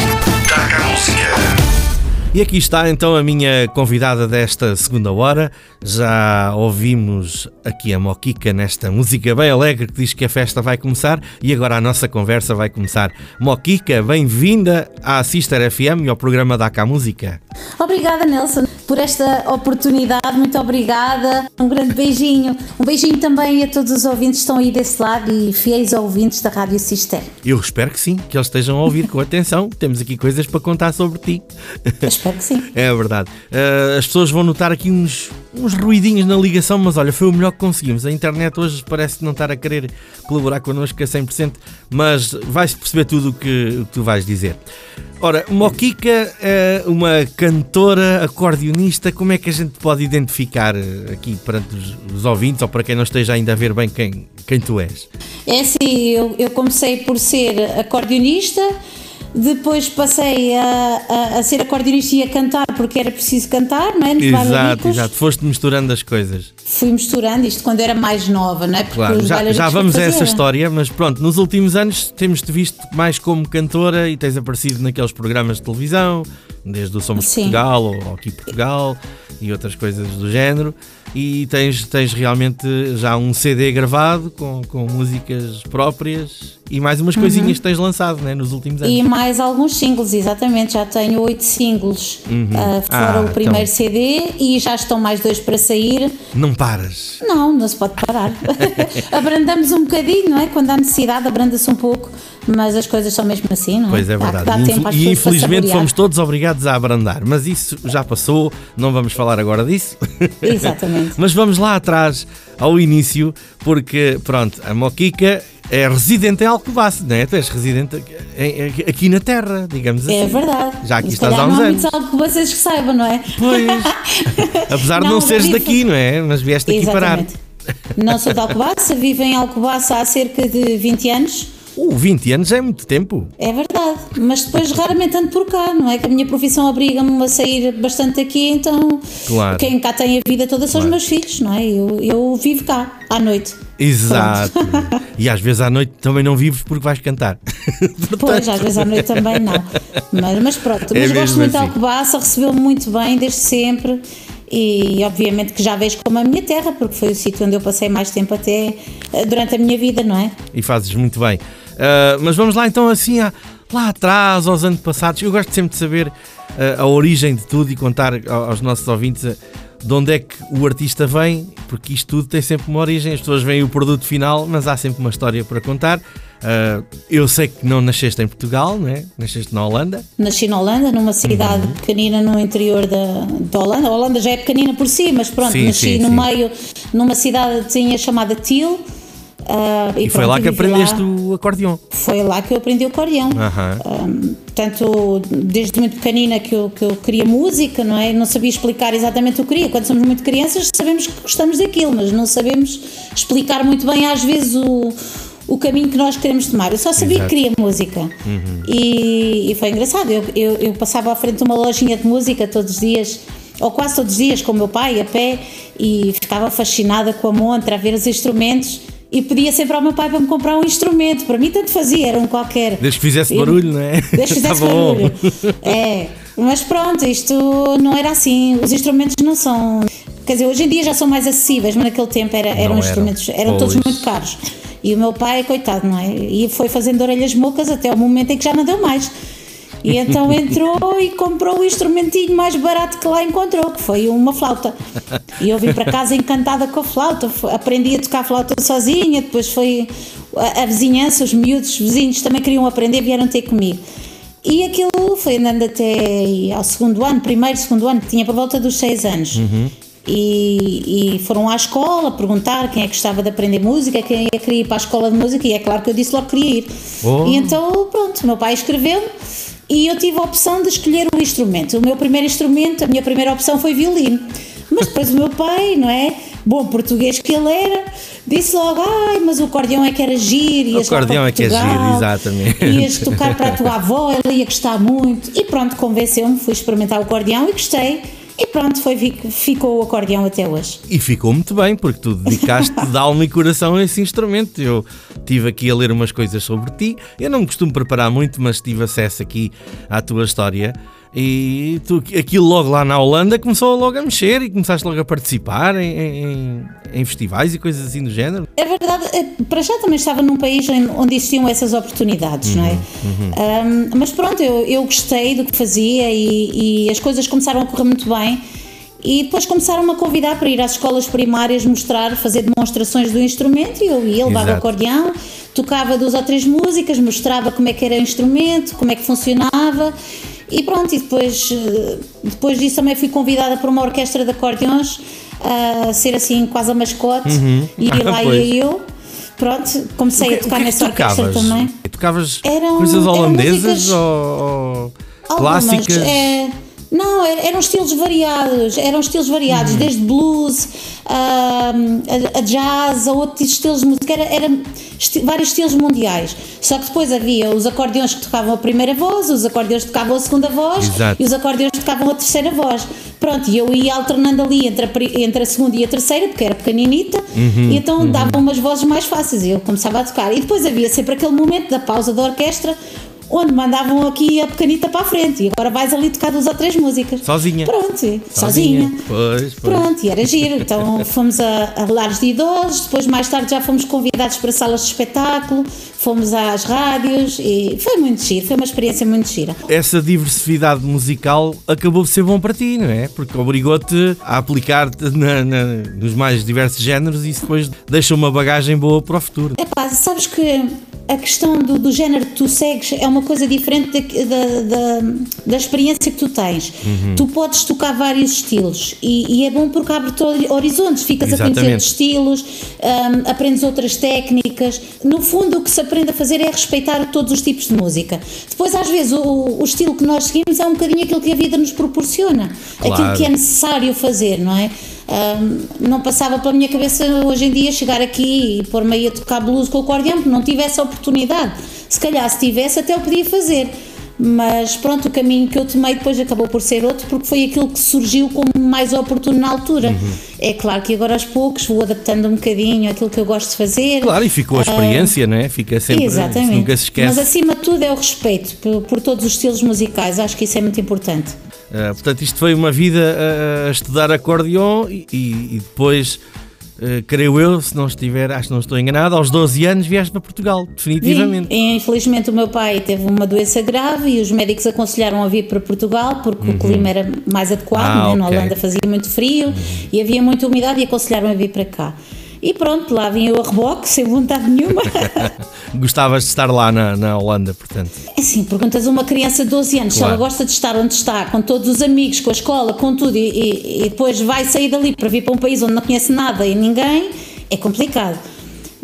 E aqui está então a minha convidada desta segunda hora. Já ouvimos aqui a Moquica nesta música bem alegre que diz que a festa vai começar e agora a nossa conversa vai começar. Moquica, bem-vinda à Sister FM e ao programa da Cá Música. Obrigada, Nelson, por esta oportunidade. Muito obrigada. Um grande beijinho. Um beijinho também a todos os ouvintes que estão aí desse lado e fiéis ouvintes da Rádio Sister. Eu espero que sim, que eles estejam a ouvir com atenção. Temos aqui coisas para contar sobre ti. Espero que sim. É verdade. Uh, as pessoas vão notar aqui uns, uns ruidinhos na ligação, mas olha, foi o melhor que conseguimos. A internet hoje parece não estar a querer colaborar connosco a 100%, mas vais perceber tudo o que, o que tu vais dizer. Ora, Moquica é uma cantora, acordeonista, como é que a gente pode identificar eh, aqui perante os, os ouvintes ou para quem não esteja ainda a ver bem quem, quem tu és? É assim, eu, eu comecei por ser acordeonista, depois passei a, a, a ser acordeonista e a cantar porque era preciso cantar, não é? Nos Exato, exato. Foste misturando as coisas. Fui misturando isto quando era mais nova, não é? Porque Claro, já, já vamos a essa história, mas pronto, nos últimos anos temos-te visto mais como cantora e tens aparecido naqueles programas de televisão, desde o Somos Sim. Portugal ou Aqui Portugal e outras coisas do género. E tens, tens realmente já um CD gravado com, com músicas próprias e mais umas coisinhas que tens lançado né, nos últimos anos. Uhum. E mais alguns singles, exatamente. Já tenho oito singles ah, fora Ah, o primeiro então. CD e já estão mais dois para sair. Não paras. Não, não se pode parar. *laughs* Abrandamos um bocadinho, não é? Quando há necessidade, abranda-se um pouco, mas as coisas são mesmo assim, não é? Pois é verdade. E infel- às e infelizmente fomos todos obrigados a abrandar, mas isso já passou, não vamos falar agora disso. Exatamente. *laughs* Mas vamos lá atrás, ao início, porque, pronto, a Moquica é residente em Alcobaça, não é? Tu és residente aqui na Terra, digamos assim. É verdade. Já aqui estás há uns não há anos. muitos que saibam, não é? Pois. *laughs* Apesar de não, Não, seres vivo- daqui, não é? Mas vieste aqui parar. Exatamente. Não sou de Alcobaça, vivo em Alcobaça há cerca de 20 anos. Uh, 20 anos é muito tempo. É verdade, mas depois raramente ando por cá, não é? Que a minha profissão obriga-me a sair bastante aqui, então Claro. quem cá tem a vida toda são os meus filhos, não é? Eu, eu vivo cá, à noite. Exato. E às vezes à noite também não vives porque vais cantar. *laughs* Pois, às vezes à noite também não. Mas, mas pronto, É mas gosto muito assim. Alcobaça, recebeu-me muito bem desde sempre e obviamente que já vejo como a minha terra, porque foi o sítio onde eu passei mais tempo até eh, durante a minha vida, não é? e fazes muito bem. Ah, mas vamos lá então assim a- lá atrás, aos anos passados. Eu gosto sempre de saber ah, a origem de tudo e contar aos nossos ouvintes ah, de onde é que o artista vem, porque isto tudo tem sempre uma origem. As pessoas veem o produto final, mas há sempre uma história para contar. Ah, eu sei que não nasceste em Portugal, não é? Nasceste na Holanda. Nasci na Holanda, numa cidade Uhum. pequenina no interior da, da Holanda. A Holanda já é pequenina por si, mas pronto, Sim, nasci sim, no sim. meio, numa cidadezinha chamada Til. Ah, E, foi pronto, lá que aprendeste lá. o acordeão. Foi lá que eu aprendi o acordeão. Aham. Um, portanto, desde muito pequenina que eu, que eu queria música, não é? Não sabia explicar exatamente o que queria. Quando somos muito crianças, sabemos que gostamos daquilo, mas não sabemos explicar muito bem, às vezes, o, o caminho que nós queremos tomar. Eu só sabia Exato. que queria música. E, e foi engraçado. Eu, eu, eu passava à frente de uma lojinha de música todos os dias. Ou quase todos os dias, com o meu pai, a pé, e ficava fascinada com a montra, a ver os instrumentos, e pedia sempre ao meu pai para me comprar um instrumento. Para mim, tanto fazia, era um qualquer. Desde que fizesse Eu- barulho, não é? Desde que *laughs* fizesse Estava bom. barulho. É, mas pronto, isto não era assim. Os instrumentos não são. Quer dizer, hoje em dia já são mais acessíveis, mas naquele tempo era, eram instrumentos, eram todos muito caros. E o meu pai, coitado, não é? E foi fazendo orelhas mocas até o momento em que já não deu mais. E então *laughs* entrou e comprou o instrumentinho mais barato que lá encontrou, que foi uma flauta. E eu vim para casa encantada com a flauta, aprendi a tocar flauta sozinha, depois foi a, a vizinhança, os miúdos, os vizinhos também queriam aprender, vieram ter comigo. E aquilo foi andando até ao segundo ano, primeiro, segundo ano, tinha para volta dos seis anos. E, e foram à escola perguntar quem é que gostava de aprender música, quem é que queria ir para a escola de música, e é claro que eu disse logo que queria ir. Oh. E então, pronto, meu pai escreveu-me e eu tive a opção de escolher o instrumento. O meu primeiro instrumento, a minha primeira opção foi violino. Mas depois o meu pai, não é? Bom português que ele era, disse logo: ai, mas o acordeão é que era giro. O acordeão é que é giro, exatamente. Ias tocar para a tua *laughs* avó, ela ia gostar muito. E pronto, convenceu-me, fui experimentar o acordeão e gostei. E pronto, foi, ficou o acordeão até hoje. E ficou muito bem, porque tu dedicaste *laughs* de alma e coração a esse instrumento. Eu tive aqui a ler umas coisas sobre ti. Eu não me costumo preparar muito, mas tive acesso aqui à tua história. E tu, aquilo logo lá na Holanda começou logo a mexer e começaste logo a participar em, em, em festivais e coisas assim do género. É verdade, eh, para já também estava num país onde existiam essas oportunidades, não é? Um, mas pronto, eu, eu gostei do que fazia e, e as coisas começaram a correr muito bem. E depois começaram-me a convidar para ir às escolas primárias mostrar, fazer demonstrações do instrumento e eu ia, levava o Exato. acordeão, tocava duas ou três músicas, mostrava como é que era o instrumento, como é que funcionava e pronto, e depois, eh, depois disso também fui convidada para uma orquestra de acordeões a ser assim quase a mascote e Ah, lá pois. ia eu. Pronto, comecei a tocar que nessa orquestra tocavas? também. Tocavas Eram- coisas eram holandesas músicas- ou, ou Algumas, clássicas? é, não, er- eram estilos variados, eram estilos variados, Uhum. desde blues a, a- jazz, a outros estilos de música, era, era esti- vários estilos mundiais. Só que depois havia os acordeões que tocavam a primeira voz, os acordeões que tocavam a segunda voz Exato. e os acordeões que tocavam a terceira voz. Pronto, e eu ia alternando ali entre a, entre a segunda e a terceira, porque era pequeninita, Uhum, e então davam umas vozes mais fáceis e eu começava a tocar. E depois havia sempre aquele momento da pausa da orquestra onde mandavam aqui a pequenita para a frente e agora vais ali tocar duas ou três músicas. Sozinha. Pronto, sozinha. Pois, pois. Pronto, e era giro. Então *laughs* fomos a, a lares de idosos, depois mais tarde já fomos convidados para salas de espetáculo, fomos às rádios e foi muito giro, foi uma experiência muito gira. Essa diversidade musical acabou de ser bom para ti, não é? Porque obrigou-te a aplicar-te nos mais diversos géneros e isso depois deixa uma bagagem boa para o futuro. Epá, sabes que a questão do, do género que tu segues é uma coisa diferente da, da, da, experiência que tu tens. Tu podes tocar vários estilos e, e é bom porque abre-te hori- horizontes, ficas a conhecer Exatamente. estilos, hum, aprendes outras técnicas. No fundo, o que se aprende a fazer é respeitar todos os tipos de música. Depois, às vezes, o, o estilo que nós seguimos é um bocadinho aquilo que a vida nos proporciona, aquilo Claro. que é necessário fazer, não é? Não passava pela minha cabeça hoje em dia chegar aqui e pôr-me aí a tocar blues com o acordeão, porque não tive essa oportunidade. Se calhar, se tivesse, até o podia fazer. Mas pronto, o caminho que eu tomei depois acabou por ser outro, porque foi aquilo que surgiu como mais oportuno na altura. Uhum. É claro que agora aos poucos vou adaptando um bocadinho aquilo que eu gosto de fazer. Claro, e ficou a experiência, não é? Fica sempre. Exatamente. Nunca se esquece. Mas acima de tudo é o respeito por, por todos os estilos musicais. Acho que isso é muito importante. Uh, portanto, isto foi uma vida a, a estudar acordeon e, e- e depois, uh, creio eu, se não estiver, acho que não estou enganado, aos 12 anos vieste para Portugal, definitivamente. Sim, infelizmente o meu pai teve uma doença grave e os médicos aconselharam a vir para Portugal porque o clima era mais adequado, Ah, né? na ok. Holanda fazia muito frio e havia muita umidade e aconselharam a vir para cá. E pronto, lá vim eu a reboque, sem vontade nenhuma. *laughs* Gostavas de estar lá na, na Holanda, portanto. É Assim, perguntas a uma criança de 12 anos se Claro. ela gosta de estar onde está, com todos os amigos, com a escola, com tudo, e, e- e depois vai sair dali para vir para um país onde não conhece nada e ninguém, é complicado.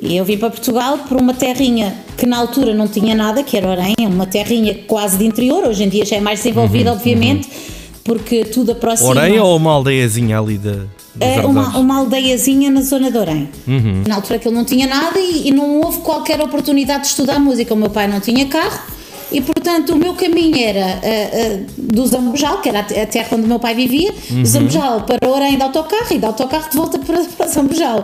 E eu vim para Portugal por uma terrinha que na altura não tinha nada, que era Orem, uma terrinha quase de interior, hoje em dia já é mais desenvolvida, obviamente, porque tudo aproxima. Orem ou uma aldeiazinha ali da. dos É uma, uma aldeiazinha na zona de Orem. Na altura que ele não tinha nada e, e não houve qualquer oportunidade de estudar música. O meu pai não tinha carro e, portanto, o meu caminho era ah, ah, do Zambujal, que era a te- a terra onde o meu pai vivia, do Zambujal para Orem de autocarro e de autocarro de volta para, para Zambujal.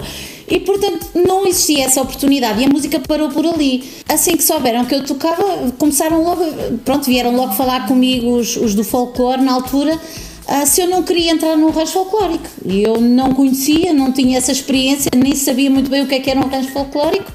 E, portanto, não existia essa oportunidade e a música parou por ali. Assim que souberam que eu tocava, começaram logo, pronto, vieram logo falar comigo os, os do folclore na altura ah, se eu não queria entrar num rancho folclórico. E eu não conhecia, não tinha essa experiência, nem sabia muito bem o que é que era um rancho folclórico,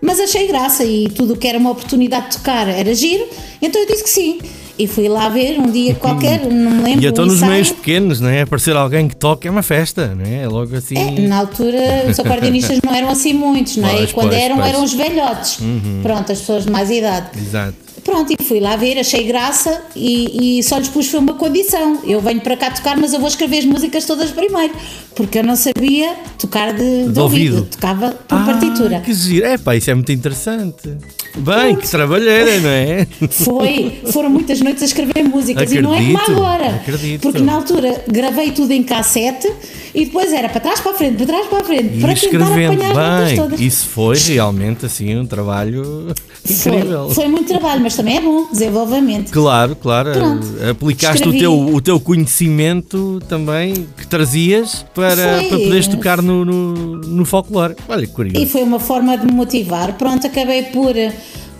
mas achei graça e tudo o que era uma oportunidade de tocar era giro, então eu disse que sim. E fui lá ver um dia qualquer, não me lembro. E então um nos meios pequenos, não é? Aparecer alguém que toca é uma festa, não é? É logo assim. É, na altura os acordeonistas *laughs* não eram assim muitos, não é? Pois, e quando pois, eram, pois. Uhum. eram os velhotes. Pronto, as pessoas de mais idade. Exato. Pronto, e fui lá ver, achei graça e, e só lhes pus foi uma condição. Eu venho para cá tocar, mas eu vou escrever as músicas todas primeiro, porque eu não sabia tocar de, de, De ouvido. ouvido. tocava por Ah, partitura. Que giro. É pá, isso é muito interessante. Bem, que trabalheira, não é? Foi, foram muitas noites a escrever músicas e não é como Acredito, agora. acredito. Porque na altura gravei tudo em cassete e depois era para trás para a frente, para trás para a frente, E para tentar escrevendo apanhar as notas bem. todas. Isso foi realmente assim um trabalho Foi, incrível. foi muito trabalho, mas também é bom, desenvolvimento. Claro, claro. Pronto. Aplicaste o teu, o teu conhecimento também que trazias para, Foi. para poderes tocar no, no, no folclore. Olha, que curioso. E foi uma forma de me motivar. Pronto, acabei por eh,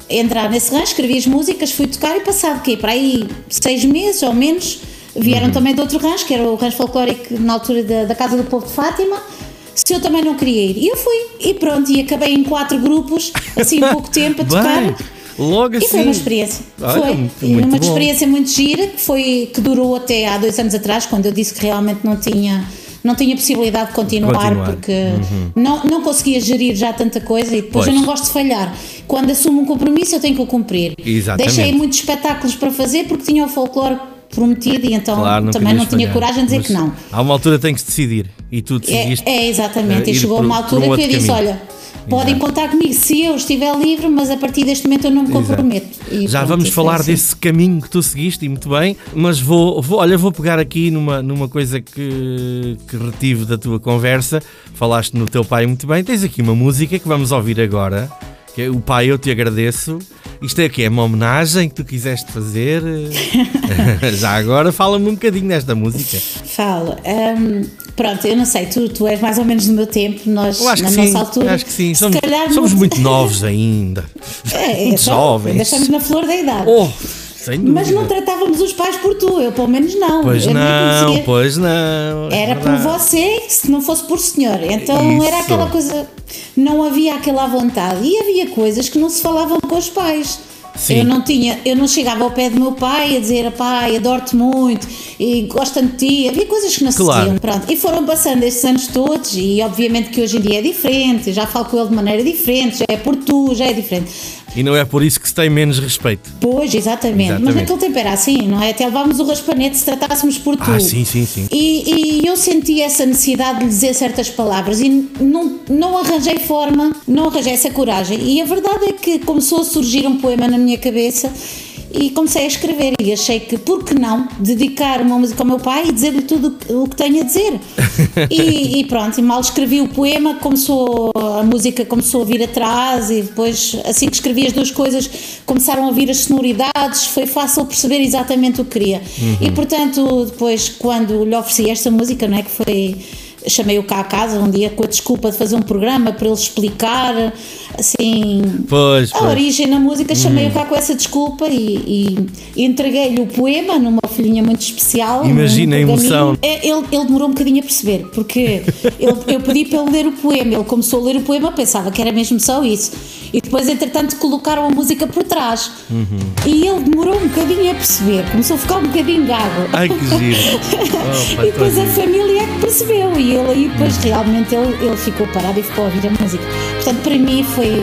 entrar nesse rancho, escrevi as músicas, fui tocar e passado quê? Para aí seis meses ou menos, vieram Uhum. também de outro rancho, que era o rancho folclórico na altura da, da Casa do Povo de Fátima. Se eu também não queria ir. E eu fui. E pronto, e acabei em quatro grupos, assim em pouco tempo, a *laughs* tocar. Bem, logo E assim. foi uma experiência. Olha, foi. E uma bom. experiência muito gira que foi que durou até há dois anos atrás, quando eu disse que realmente não tinha não tinha possibilidade de continuar, Continuar. Uhum. porque não, não conseguia gerir já tanta coisa e depois Pois. eu não gosto de falhar. Quando assumo um compromisso eu tenho que o cumprir. Exatamente. Deixei muitos espetáculos para fazer porque tinha o folclore prometido e então Claro, não também não tinha falhar. coragem de dizer Mas que não. Há uma altura que tens que decidir. E tu É, decidiste. é exatamente. eh, E chegou por- uma altura que eu disse: caminho. olha, podem Exato. contar comigo se eu estiver livre, mas a partir deste momento eu não me comprometo. E Já pronto, vamos foi falar assim. desse caminho que tu seguiste e muito bem, mas vou, vou olha, vou pegar aqui numa, numa coisa que, que retive da tua conversa. Falaste no teu pai muito bem. Tens aqui uma música que vamos ouvir agora, que é O Pai Eu Te Agradeço. Isto é o quê? É uma homenagem que tu quiseste fazer? *laughs* *laughs* Já agora fala-me um bocadinho desta música. Falo. hum, pronto, eu não sei, tu, tu és mais ou menos do meu tempo, nós Eu acho na que nossa sim, altura. acho que sim. Somos, somos muito novos ainda. É, muito então, jovens. Ainda estamos na flor da idade. Oh. Mas não tratávamos os pais por tu, eu pelo menos não. Pois eu não, pois não. é Era por você, se não fosse por senhor. Então Isso. era aquela coisa. Não havia aquela vontade. E havia coisas que não se falavam com os pais. Sim. Eu não tinha, eu não chegava ao pé do meu pai a dizer, pai, adoro-te muito e gosto de ti. Havia coisas que não se Claro. diziam. Pronto. E foram passando estes anos todos, e obviamente que hoje em dia é diferente, já falo com ele de maneira diferente, já é por tu, já é diferente. E não é por isso que se tem menos respeito. Pois, exatamente. Exatamente. Mas naquele tempo era assim, não é? Até levávamos o raspanete se tratássemos por tu. Ah, sim, sim, sim. E, e eu senti essa necessidade de dizer certas palavras e não, não arranjei forma, não arranjei essa coragem. E a verdade é que começou a surgir um poema na minha cabeça e comecei a escrever e achei que, por que não, dedicar uma música ao meu pai e dizer-lhe tudo o que tenho a dizer. *laughs* e, e pronto, e mal escrevi o poema, começou, a música começou a vir atrás e depois, assim que escrevi as duas coisas, começaram a vir as sonoridades, foi fácil perceber exatamente o que queria. E portanto, depois, quando lhe ofereci esta música, não é que foi chamei-o cá a casa um dia com a desculpa de fazer um programa para ele explicar assim Pois, a pois. origem na música, chamei-o cá com essa desculpa e, e- entreguei-lhe o poema numa folhinha muito especial. Imagina num a emoção. É, Ele, ele demorou um bocadinho a perceber, porque *laughs* ele- eu pedi para ele ler o poema, ele começou a ler o poema, pensava que era mesmo só isso. E depois, entretanto, colocaram a música por trás. Uhum. E ele demorou um bocadinho a perceber, começou a ficar um bocadinho gago. Ai que giro. *laughs* Oh, E depois a família é que percebeu e ele aí depois Hum. realmente ele, ele ficou parado e ficou a ouvir a música. Portanto, para mim foi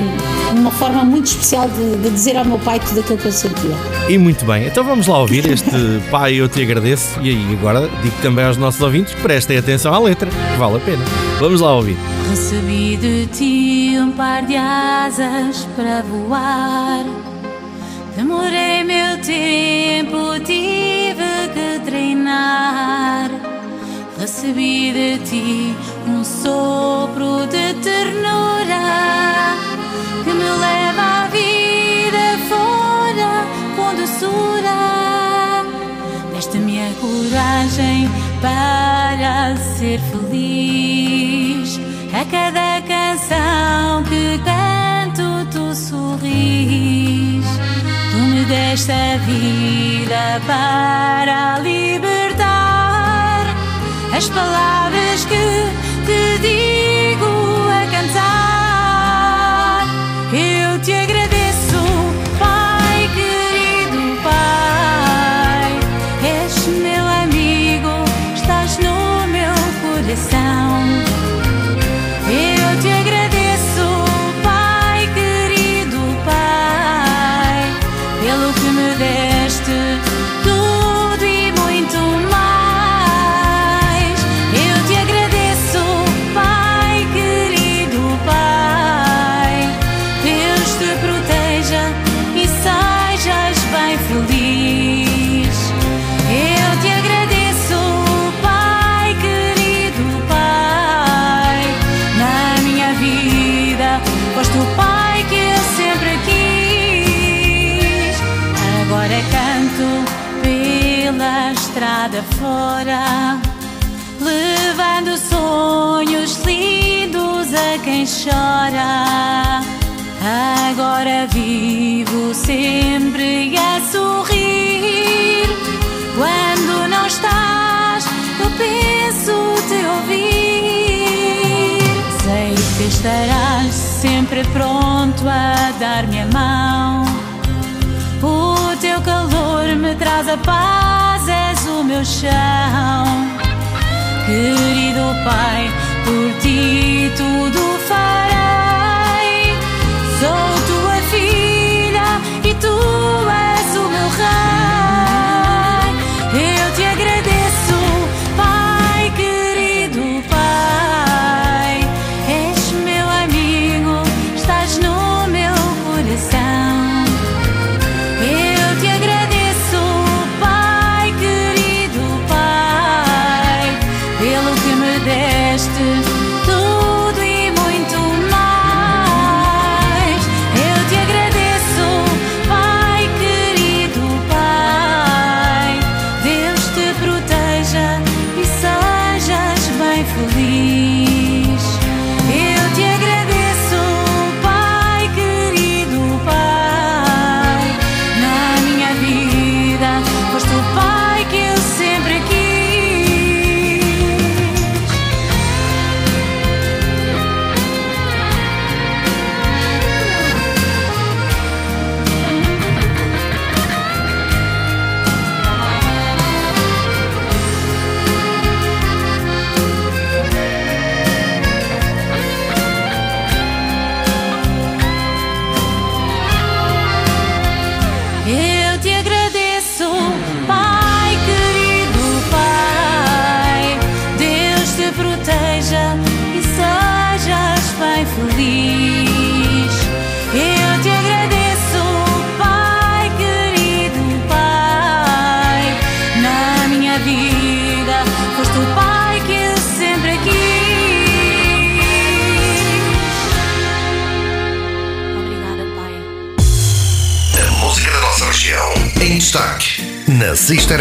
uma forma muito especial de, de dizer ao meu pai tudo aquilo que eu sentia. E muito bem, então vamos lá ouvir este *laughs* Pai Eu Te Agradeço. E aí agora digo também aos nossos ouvintes que prestem atenção à letra, que vale a pena. Vamos lá ouvir. Recebi de ti um par de asas para voar. Demorei meu tempo, tive que treinar. Recebi de ti um sopro de ternura que me leva à vida fora com doçura. Deste-me a coragem para ser feliz. Cada canção que canto, tu sorris. Tu me deste a vida para libertar as palavras que te digo sempre a sorrir. Quando não estás, eu penso te ouvir. Sei que estarás sempre pronto a dar-me a mão. O teu calor me traz a paz, és o meu chão. Querido Pai, por ti tudo farei.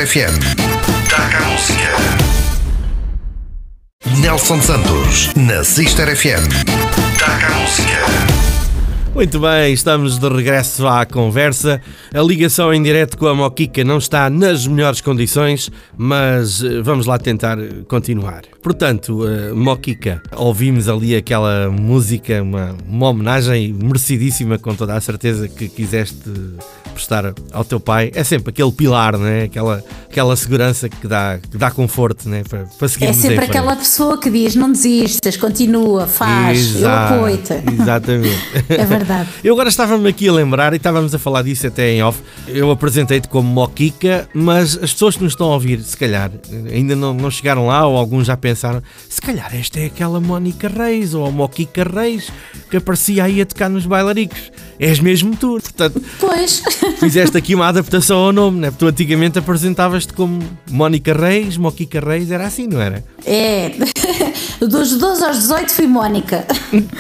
FM. Taca a música. Nelson Santos na Sister FM. Taca a música. Muito bem, estamos de regresso à conversa. A ligação em direto com a Moquica não está nas melhores condições, mas eh, vamos lá tentar eh, continuar. Portanto, eh, Moquica, ouvimos ali aquela música, uma, uma homenagem merecidíssima, com toda a certeza que quiseste prestar ao teu pai. É sempre aquele pilar, né? aquela, aquela segurança que dá, que dá conforto né? para, para É seguirmos em sempre aquela pessoa que diz: não desistas, continua, faz, eu Exato, apoio-te. Exatamente. *laughs* É verdade. Eu agora estava-me aqui a lembrar e estávamos a falar disso até em off. Eu apresentei-te como Moquica, mas as pessoas que nos estão a ouvir, se calhar, ainda não, não chegaram lá ou alguns já pensaram, se calhar esta é aquela Mónica Reis ou a Moquica Reis que aparecia aí a tocar nos bailaricos. És mesmo tu. Portanto, Pois, fizeste aqui uma adaptação ao nome, né? Tu antigamente apresentavas-te como Mónica Reis, Moquica Reis, era assim, não era? é. *laughs* Dos 12 aos 18 fui Mónica.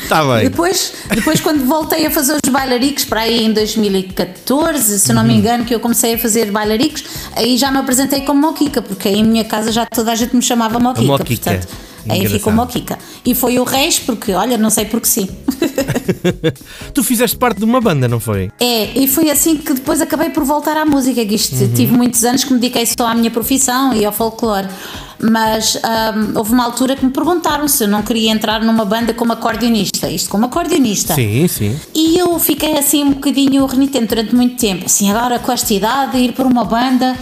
Está bem. Depois, depois, quando voltei a fazer os bailaricos, para aí em 2014, se não Uhum. me engano, que eu comecei a fazer bailaricos, aí já me apresentei como Moquica, porque aí em minha casa já toda a gente me chamava Moquica. Moquica. Portanto, aí Engraçado. ficou Moquica. E foi o Reis, porque, olha, não sei porque sim. *laughs* tu fizeste parte de uma banda, não foi? É, e foi assim que depois acabei por voltar à música, que isto Uhum. tive muitos anos que me dediquei só à minha profissão e ao folclore. Mas hum, houve uma altura que me perguntaram se eu não queria entrar numa banda como acordeonista. Isto como acordeonista. Sim, sim. E eu fiquei assim um bocadinho renitente durante muito tempo. Assim, agora com esta idade, ir para uma banda.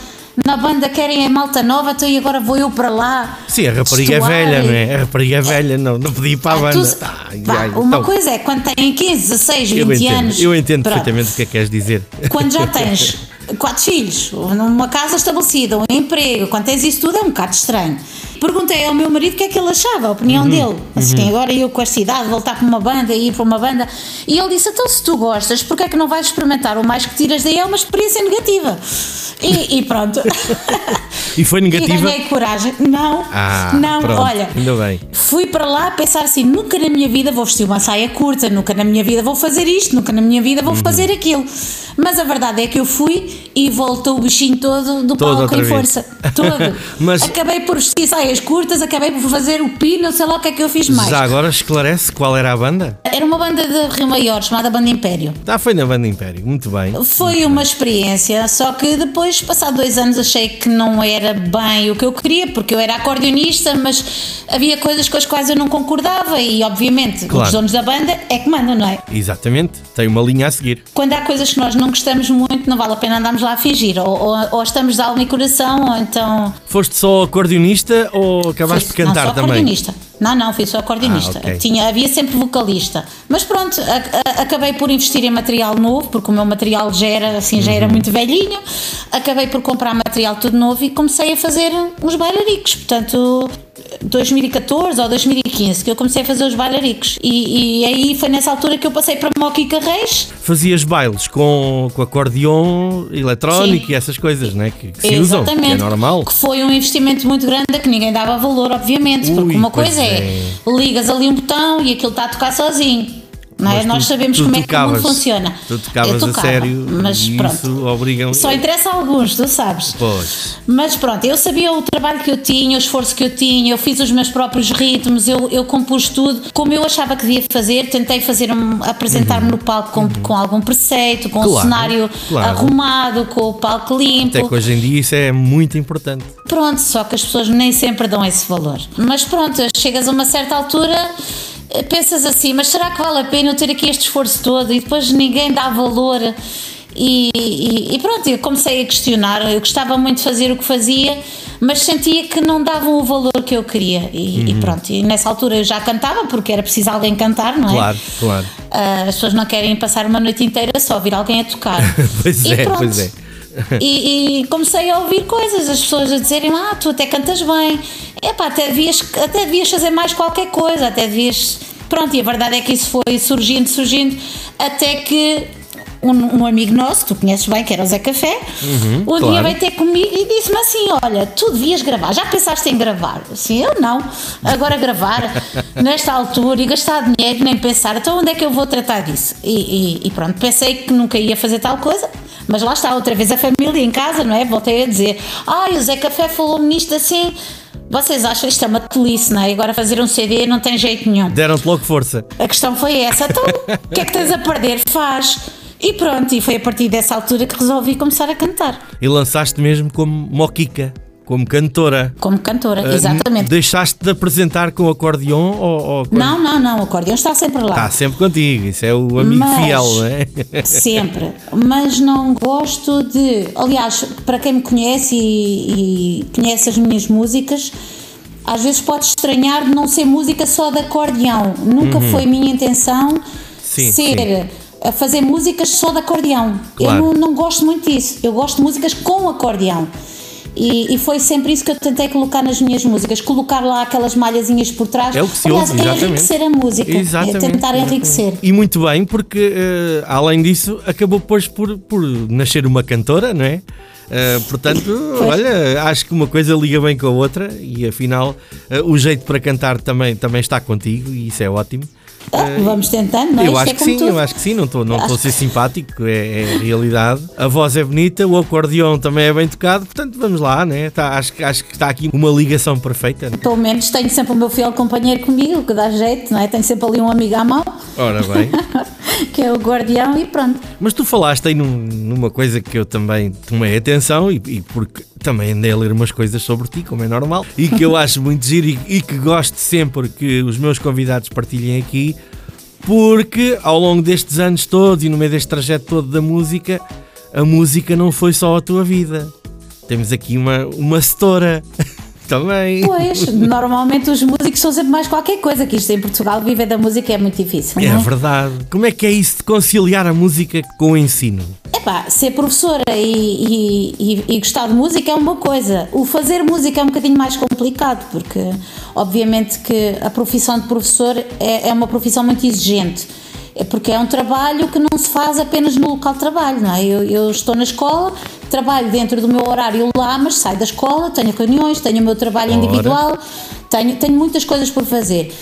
Na banda querem a malta nova, então e agora vou eu para lá. Sim, a rapariga é destoar velha, não é? A rapariga é velha, não, não podia ir para a Ah, banda. tu- Ai, pá, ai, uma então, coisa é quando têm 15, 16, 20 eu entendo, anos. eu entendo pronto. perfeitamente o que é que queres dizer. Quando já *laughs* tens quatro filhos, numa casa estabelecida, um emprego, quando tens isso tudo é um bocado estranho. Perguntei ao meu marido o que é que ele achava, a opinião Uhum, dele. Assim, agora eu com esta idade, voltar para uma banda e ir para uma banda. E ele disse: então se tu gostas, porque é que não vais experimentar? O mais que tiras daí é uma experiência negativa. E, e pronto. *laughs* E foi negativa? E ganhei coragem. Não, Ah, não, pronto, olha. ainda bem. Fui para lá pensar assim: nunca na minha vida vou vestir uma saia curta, nunca na minha vida vou fazer isto, nunca na minha vida Uhum. vou fazer aquilo. Mas a verdade é que eu fui e voltou o bichinho todo do Todo palco em força. Todo. *laughs* Mas- Acabei por vestir saias curtas, acabei por fazer o pino, sei lá o que é que eu fiz mais. Já agora esclarece qual era a banda? Era uma banda de Rio Maior chamada Banda Império. Ah, foi na banda Império, muito bem. Foi uma experiência, só que depois, passado dois anos, achei que não era bem o que eu queria, porque eu era acordeonista, mas havia coisas com as quais eu não concordava e, obviamente, Claro. os donos da banda é que mandam, não é? Exatamente, tem uma linha a seguir. Quando há coisas que nós não gostamos muito, não vale a pena andarmos lá a fingir, ou, ou, ou estamos de alma e coração, ou então. Foste só acordeonista ou acabaste de cantar não, só também? acordeonista. Não, não, fui só acordeonista. Ah, ok. Tinha, havia sempre vocalista. Mas pronto, a- a- acabei por investir em material novo, porque o meu material já era, assim, já Uhum. era muito velhinho. Acabei por comprar material tudo novo e comecei a fazer uns bailaricos. Portanto, 2014 ou 2015 que eu comecei a fazer os bailaricos. E, e aí foi nessa altura que eu passei para Moquica Reis. Fazias bailes com, com acordeon eletrónico Sim. e essas coisas, né? Que, que se usam, que é normal. Que foi um investimento muito grande a que ninguém dava valor, obviamente. Ui, porque uma coisa é. ligas ali um botão e aquilo está a tocar sozinho. Não é? Nós tu- sabemos tu como é que o mundo tocavas. funciona. Tu tocavas Eu a tocava, sério mas pronto. isso Só interessa a alguns, tu sabes. Pois. Mas pronto, eu sabia o trabalho que eu tinha, o esforço que eu tinha, eu fiz os meus próprios ritmos, eu, eu compus tudo como eu achava que devia fazer, tentei fazer um, apresentar-me no palco com, com algum preceito, com Uhum. Claro, o cenário claro. arrumado, com o palco limpo. Até que hoje em dia isso é muito importante. Pronto, só que as pessoas nem sempre dão esse valor. Mas pronto, chegas a uma certa altura, pensas assim, mas será que vale a pena eu ter aqui este esforço todo e depois ninguém dá valor? E, e- e pronto, eu comecei a questionar. Eu gostava muito de fazer o que fazia, mas sentia que não davam o valor que eu queria. E, Uhum. e pronto, e nessa altura eu já cantava, porque era preciso alguém cantar, não é? Claro, claro. Ah, as pessoas não querem passar uma noite inteira só ouvir alguém a tocar. *laughs* Pois E é, pronto. pois é. E, e comecei a ouvir coisas, as pessoas a dizerem: Ah, tu até cantas bem, epá, até devias, até devias fazer mais qualquer coisa, até devias. Pronto, e a verdade é que isso foi surgindo, surgindo, até que um, um amigo nosso, tu conheces bem, que era o Zé Café, um claro. dia veio ter comigo e disse-me assim: Olha, tu devias gravar, já pensaste em gravar? Assim, eu não, agora gravar *laughs* nesta altura e gastar dinheiro, nem pensar, então onde é que eu vou tratar disso? E, e- e pronto, pensei que nunca ia fazer tal coisa. Mas lá está, outra vez a família em casa, não é? Voltei a dizer: Ai, o Zé Café falou-me nisto assim. Vocês acham isto é uma tolice, não é? Agora fazer um CD não tem jeito nenhum. Deram-te logo força. A questão foi essa. Então, *laughs* o que é que tens a perder? Faz. E pronto, e foi a partir dessa altura que resolvi começar a cantar. E lançaste mesmo como moquica, como cantora. Como cantora, Ah, exatamente. Deixaste de apresentar com acordeon ou, ou Não, não, não, o acordeão está sempre lá. Está sempre contigo, isso é o amigo Mas- fiel, não é? *laughs* Sempre. Mas não gosto de. Aliás, para quem me conhece e, e conhece as minhas músicas, às vezes pode estranhar de não ser música só de acordeão. Nunca foi minha intenção Uhum. Sim, ser. A fazer músicas só de acordeão. Claro. Eu não, não gosto muito disso. Eu gosto de músicas com acordeão. E, e foi sempre isso que eu tentei colocar nas minhas músicas, colocar lá aquelas malhazinhas por trás. É o que se Aliás, ouve, é enriquecer a música. Exatamente, É tentar exatamente. enriquecer. E muito bem, porque eh, além disso, acabou depois por, por nascer uma cantora, não é? Eh, portanto, olha, acho que uma coisa liga bem com a outra e afinal eh, o jeito para cantar também, também está contigo e isso é ótimo. Ah, vamos tentando, não é? Eu acho é que sim, tudo. eu acho que sim, não estou não a ser simpático, é, é realidade. A voz é bonita, o acordeão também é bem tocado, portanto vamos lá, né? Tá, acho, que- acho que está aqui uma ligação perfeita. Pelo menos tenho sempre o meu fiel companheiro comigo, que dá jeito, não é? Tenho sempre ali um amigo à mão, Ora bem. *laughs* que é o guardião, e pronto. Mas tu falaste aí num- numa coisa que eu também tomei atenção e, e porque também andei a ler umas coisas sobre ti, como é normal, e que eu acho muito giro e, e que gosto sempre que os meus convidados partilhem aqui, porque ao longo destes anos todos e no meio deste trajeto todo da música, a música não foi só a tua vida. Temos aqui uma, uma setora *laughs* também. Pois, normalmente os músicos são sempre mais qualquer coisa, que isto em Portugal viver da música é muito difícil, É é? verdade. Como é que é isso de conciliar a música com o ensino? Epá, ser professora e, e- e- e gostar de música é uma coisa. O fazer música é um bocadinho mais complicado, porque obviamente que a profissão de professor é, é uma profissão muito exigente. É porque é um trabalho que não se faz apenas no local de trabalho, não é? Eu, eu estou na escola, trabalho dentro do meu horário lá, mas saio da escola, tenho reuniões, tenho o meu trabalho Ora. individual, tenho, tenho muitas coisas por fazer.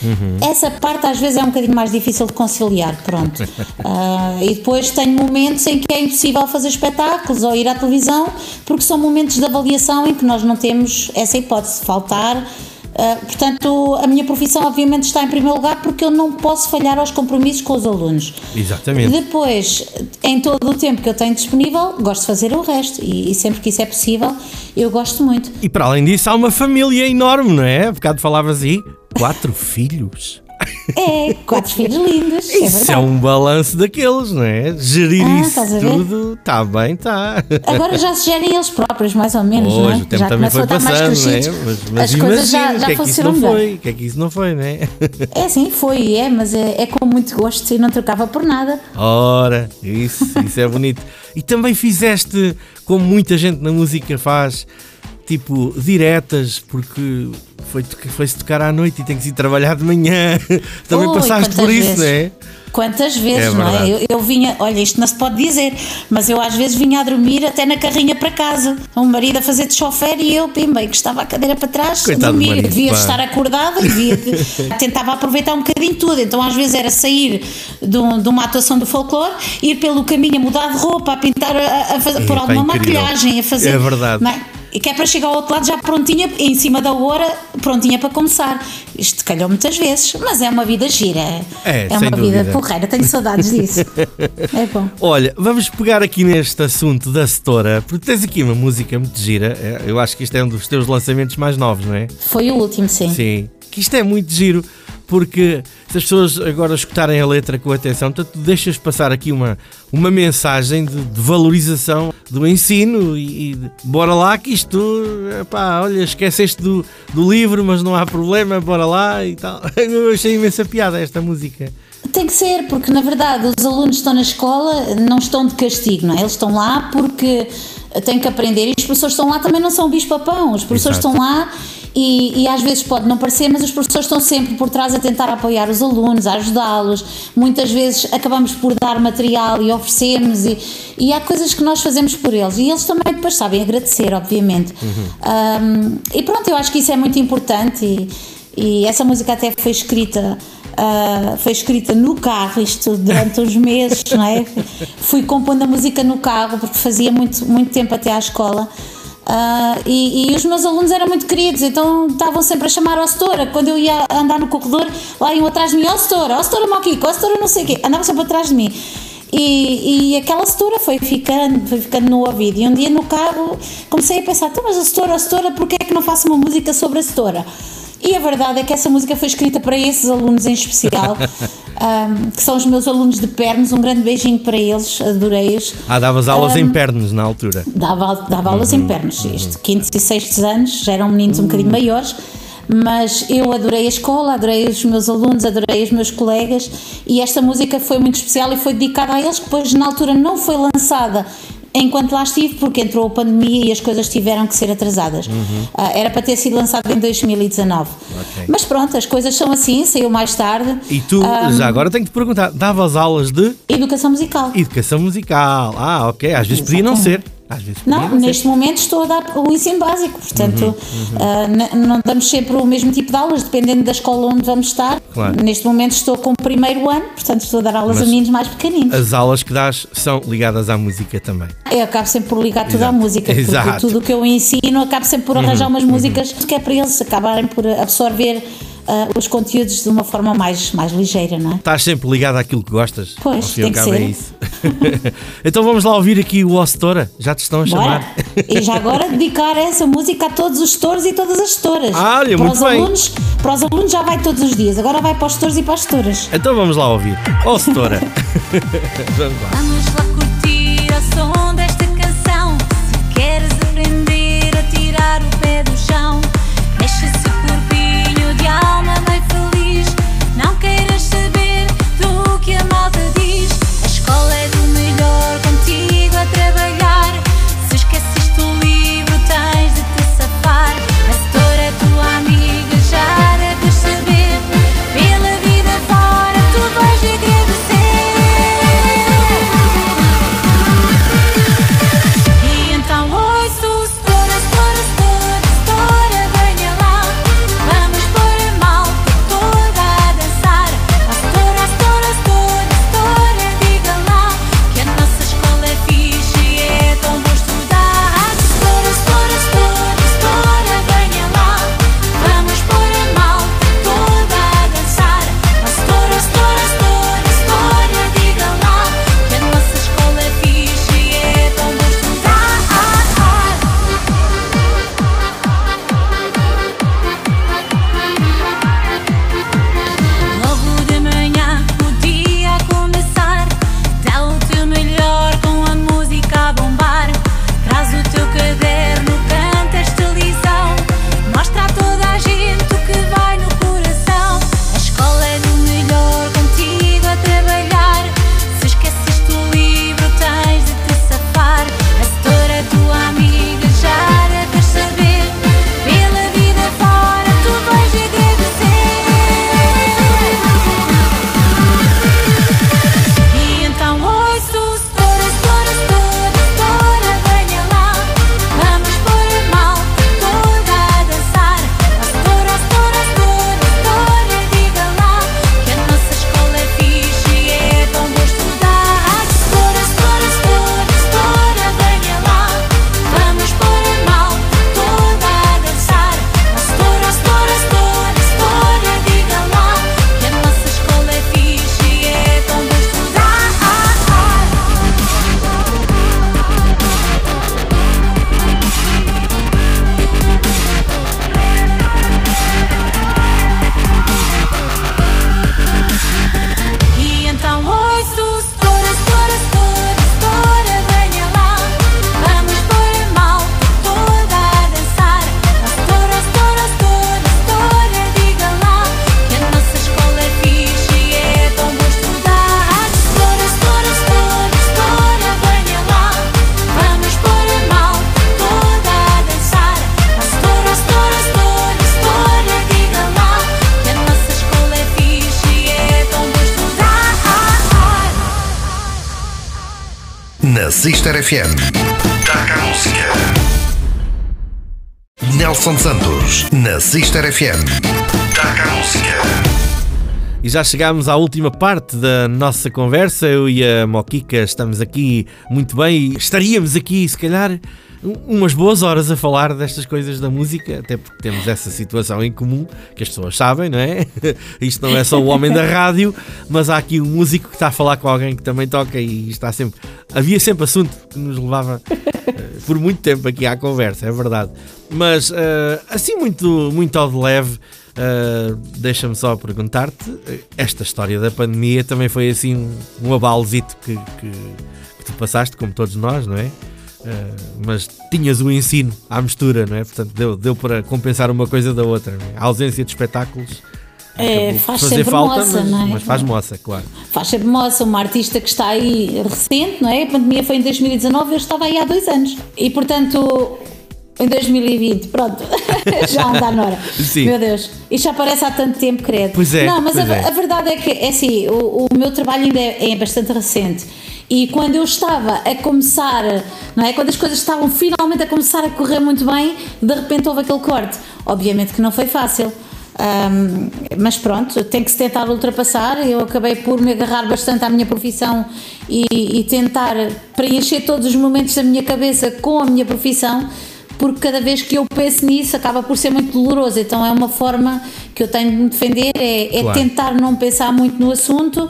Essa parte às vezes é um bocadinho mais difícil de conciliar, pronto. *laughs* Ah, e depois tenho momentos em que é impossível fazer espetáculos ou ir à televisão, porque são momentos de avaliação em que nós não temos essa hipótese de faltar. Ah, portanto, a minha profissão obviamente está em primeiro lugar porque eu não posso falhar aos compromissos com os alunos. Exatamente. Depois, em todo o tempo que eu tenho disponível, gosto de fazer o resto e, e sempre que isso é possível, eu gosto muito. E para além disso, há uma família enorme, não é? Há bocado falavas aí, quatro *laughs* filhos. É, quatro filhos lindos. é Isso é um balanço daqueles, não é? Gerir Ah, isso tudo, está bem, está. Agora já se gerem eles próprios, mais ou menos, não Hoje é? o tempo já também foi passando, não é? Mas, mas As coisas já, já que é que isso não foi? O que é que isso não foi, não é? É sim, foi, é, mas é, é com muito gosto e não trocava por nada. Ora, isso, isso é bonito. E também fizeste, como muita gente na música faz, tipo, diretas, porque foi, foi-se tocar à noite e tem que ir trabalhar de manhã. *laughs* Também Ui, passaste por isso, vezes. não é? Quantas vezes, É não é? Eu, eu vinha, olha, isto não se pode dizer, mas eu às vezes vinha a dormir até na carrinha para casa. O marido a fazer de chofer e eu, pimba, que estava a cadeira para trás, Coitado do dormia, marido, devia pá. estar acordada devia, *laughs* tentava aproveitar um bocadinho tudo. Então às vezes era sair de, um- de uma atuação do folclore, ir pelo caminho a mudar de roupa, a pintar, a, a fazer, pôr Epá, alguma incrível. maquilhagem, a fazer. É verdade. não é? E que é para chegar ao outro lado já prontinha, em cima da hora, prontinha para começar. Isto calhou muitas vezes, mas é uma vida gira. É, é uma dúvida. vida porreira, tenho saudades disso. *laughs* é bom. Olha, vamos pegar aqui neste assunto da setora, porque tens aqui uma música muito gira. É, Eu acho que isto é um dos teus lançamentos mais novos, não é? Foi o último, sim. Sim. Que isto é muito giro, porque se as pessoas agora escutarem a letra com atenção, tu deixas passar aqui uma, uma mensagem de, de valorização do ensino e, e de, bora lá que isto, pá, olha, esqueceste do, do livro, mas não há problema, bora lá e tal. *laughs* Eu achei imensa piada esta música. Tem que ser, porque na verdade os alunos estão na escola, não estão de castigo, não é? Eles estão lá porque têm que aprender e os professores estão lá também não são bicho-papão, os professores Exato. estão lá e, e às vezes pode não parecer, mas os professores estão sempre por trás a tentar apoiar os alunos, a ajudá-los. Muitas vezes acabamos por dar material e oferecemos e, e há coisas que nós fazemos por eles e eles também depois sabem agradecer, obviamente. Um, e pronto, eu acho que isso é muito importante e, e essa música até foi escrita Uh, foi escrita no carro, isto durante uns *laughs* meses, não é? Fui compondo a música no carro porque fazia muito, muito tempo até à escola. Uh, e, e os meus alunos eram muito queridos, então estavam sempre a chamar ao setora. Quando eu ia andar no corredor, lá iam atrás de mim: Ó setora, ó setora Moquico, ó setora não sei o quê, andavam sempre atrás de mim. E, e aquela setora foi ficando, foi ficando no ouvido. E um dia no carro comecei a pensar: então, mas a setora, a setora, porquê é que não faço uma música sobre a setora? E a verdade é que essa música foi escrita para esses alunos em especial, *laughs* ahm, que são os meus alunos de pernas. Um grande beijinho para eles, adorei-os. Ah, davas aulas em pernas na altura. Dava, dava aulas em pernas. Isto, quintos e sextos anos, já eram meninos um bocadinho maiores, mas eu adorei a escola, adorei os meus alunos, adorei os meus colegas e esta música foi muito especial e foi dedicada a eles, que depois na altura não foi lançada enquanto lá estive, porque entrou a pandemia e as coisas tiveram que ser atrasadas. Ah, era para ter sido lançado em 2019. Ok. Mas pronto, as coisas são assim, saiu mais tarde. E tu, Ah, já agora tenho que te perguntar, davas aulas de Educação musical. educação musical? Ah, ok, às vezes podia não ser. Às vezes Não, ser. neste momento estou a dar o ensino básico, portanto, ah, n- não damos sempre o mesmo tipo de aulas, dependendo da escola onde vamos estar. Claro. Neste momento estou com o primeiro ano, portanto, estou a dar aulas Mas a meninos mais pequeninos. As aulas que dás são ligadas à música também. Eu acabo sempre por ligar tudo à música, porque Exato. Uhum. tudo o que eu ensino, acabo sempre por arranjar umas músicas que é para eles acabarem por absorver ah, os conteúdos de uma forma mais, mais ligeira, não é? Estás sempre ligado àquilo que gostas. Pois, tem que é ser. isso. *laughs* então vamos lá ouvir aqui o Ostora. Já te estão a Bora! chamar. E já agora dedicar essa música a todos os setores e todas as setoras. Ah, olha, para muito os bem. alunos, Para os alunos já vai todos os dias, agora vai para os setores e para as setoras. Então vamos lá ouvir. Ostora. *laughs* vamos lá. Vamos lá Sister FM. Taca a música. Nelson Santos, na Sister FM. Taca a música. E já chegámos à última parte da nossa conversa. Eu e a Moquica estamos aqui muito bem. Estaríamos aqui, se calhar, umas boas horas a falar destas coisas da música, até porque temos essa situação em comum que as pessoas sabem, não é? *laughs* Isto não é só o homem da rádio, mas há aqui um músico que está a falar com alguém que também toca e está sempre. Havia sempre assunto que nos levava uh, por muito tempo aqui à conversa, é verdade. Mas uh, assim, muito, muito ao de leve. Uh, Deixa-me só perguntar-te: esta história da pandemia também foi assim um, um abalzito que, que, que, tu passaste, como todos nós, não é? Uh, mas tinhas o ensino à mistura, não é? Portanto, deu, deu para compensar uma coisa da outra. É? A ausência de espetáculos. É, faz sempre falta, moça, mas, não é? mas faz moça, claro. Faz sempre moça, uma artista que está aí recente, não é? A pandemia foi em 2019, eu estava aí há dois anos. E portanto, em 2020, pronto, *laughs* já anda na hora. Sim. Meu Deus, isto já parece há tanto tempo, credo. Pois é. Não, mas a, é. a, verdade é que, é assim, o, o meu trabalho ainda é, é, bastante recente. E quando eu estava a começar, não é? Quando as coisas estavam finalmente a começar a correr muito bem, de repente houve aquele corte. Obviamente que não foi fácil. Um, mas pronto, tem que se tentar ultrapassar. Eu acabei por me agarrar bastante à minha profissão e, e tentar preencher todos os momentos da minha cabeça com a minha profissão porque cada vez que eu penso nisso acaba por ser muito doloroso. Então é uma forma que eu tenho de me defender, é, é claro. tentar não pensar muito no assunto.